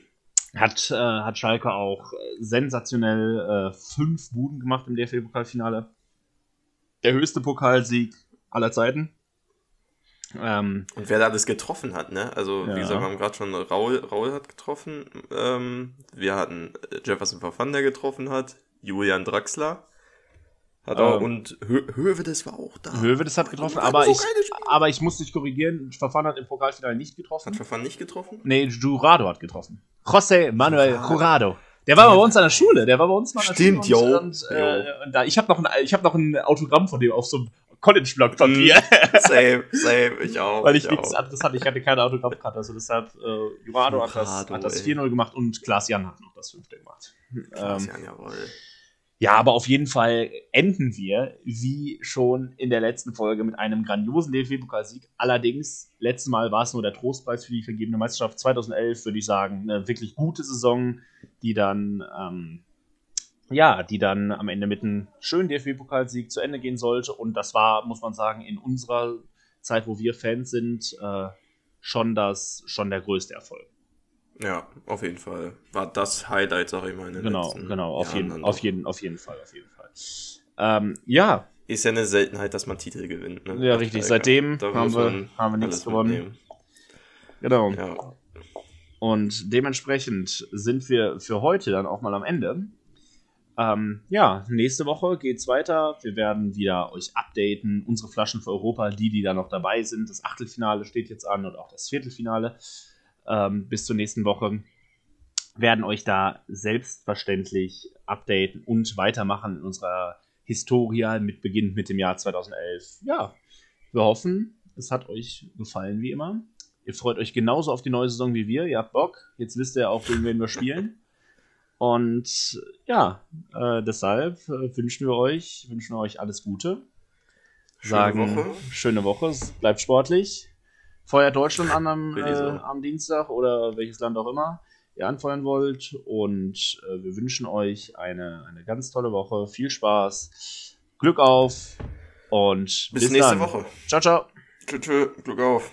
Hat, äh, hat Schalke auch sensationell äh, fünf Buden gemacht im DFB-Pokalfinale. Der höchste Pokalsieg aller Zeiten. Ähm, und wer da alles getroffen hat, ne? Also, ja. wie gesagt, wir haben gerade schon Raul, Raul hat getroffen. Ähm, wir hatten Jefferson Verfan, der getroffen hat. Julian Draxler. Hat auch, ähm, und Hö Hövedes war auch da. Hövedes hat getroffen, aber, so ich, aber ich muss dich korrigieren. Verfan hat im Pokalfinale nicht getroffen. Hat Verfan nicht getroffen? Nee, Jurado hat getroffen. José Manuel Jurado. Der war bei uns an der Schule. Der war bei uns mal an der Stimmt, Schule. Und, und, äh, und da, ich habe noch, ein, hab noch ein Autogramm von dem auf so einem College-Block-Papier. Mm, same, same, ich auch. Weil ich, ich nichts anderes hatte. Ich hatte keine Autogrammkarte. Also deshalb, äh, Jurado hat das, hat das 4-0 gemacht und Klaas Jan hat noch das 5 gemacht. Klaas Jan, ähm, jawohl. Ja, aber auf jeden Fall enden wir, wie schon in der letzten Folge, mit einem grandiosen DFB-Pokalsieg. Allerdings, letztes Mal war es nur der Trostpreis für die vergebene Meisterschaft. 2011 würde ich sagen, eine wirklich gute Saison, die dann ähm, ja, die dann am Ende mit einem schönen DFB-Pokalsieg zu Ende gehen sollte. Und das war, muss man sagen, in unserer Zeit, wo wir Fans sind, äh, schon, das, schon der größte Erfolg. Ja, auf jeden Fall. War das Highlight, sag ich mal. Genau, genau, auf jeden, auf, jeden, auf jeden Fall, auf jeden Fall. Ähm, ja. Ist ja eine Seltenheit, dass man Titel gewinnt. Ne? Ja, richtig. Seitdem haben wir, haben wir nichts gewonnen. Mitnehmen. Genau. Ja. Und dementsprechend sind wir für heute dann auch mal am Ende. Ähm, ja, nächste Woche geht's weiter. Wir werden wieder euch updaten. Unsere Flaschen für Europa, die, die da noch dabei sind. Das Achtelfinale steht jetzt an und auch das Viertelfinale. Ähm, bis zur nächsten Woche werden euch da selbstverständlich updaten und weitermachen in unserer Historie mit Beginn mit dem Jahr 2011. Ja, wir hoffen, es hat euch gefallen wie immer. Ihr freut euch genauso auf die neue Saison wie wir. Ihr habt Bock. Jetzt wisst ihr auch, wen wir spielen. Und ja, äh, deshalb äh, wünschen wir euch, wünschen wir euch alles Gute. Sagen, schöne Woche. Schöne Woche, bleibt sportlich. Feuert Deutschland an am, äh, am Dienstag oder welches Land auch immer ihr anfeuern wollt. Und äh, wir wünschen euch eine, eine ganz tolle Woche. Viel Spaß, Glück auf und bis, bis nächste dann. Woche. Ciao, ciao. Tschüss, Glück auf.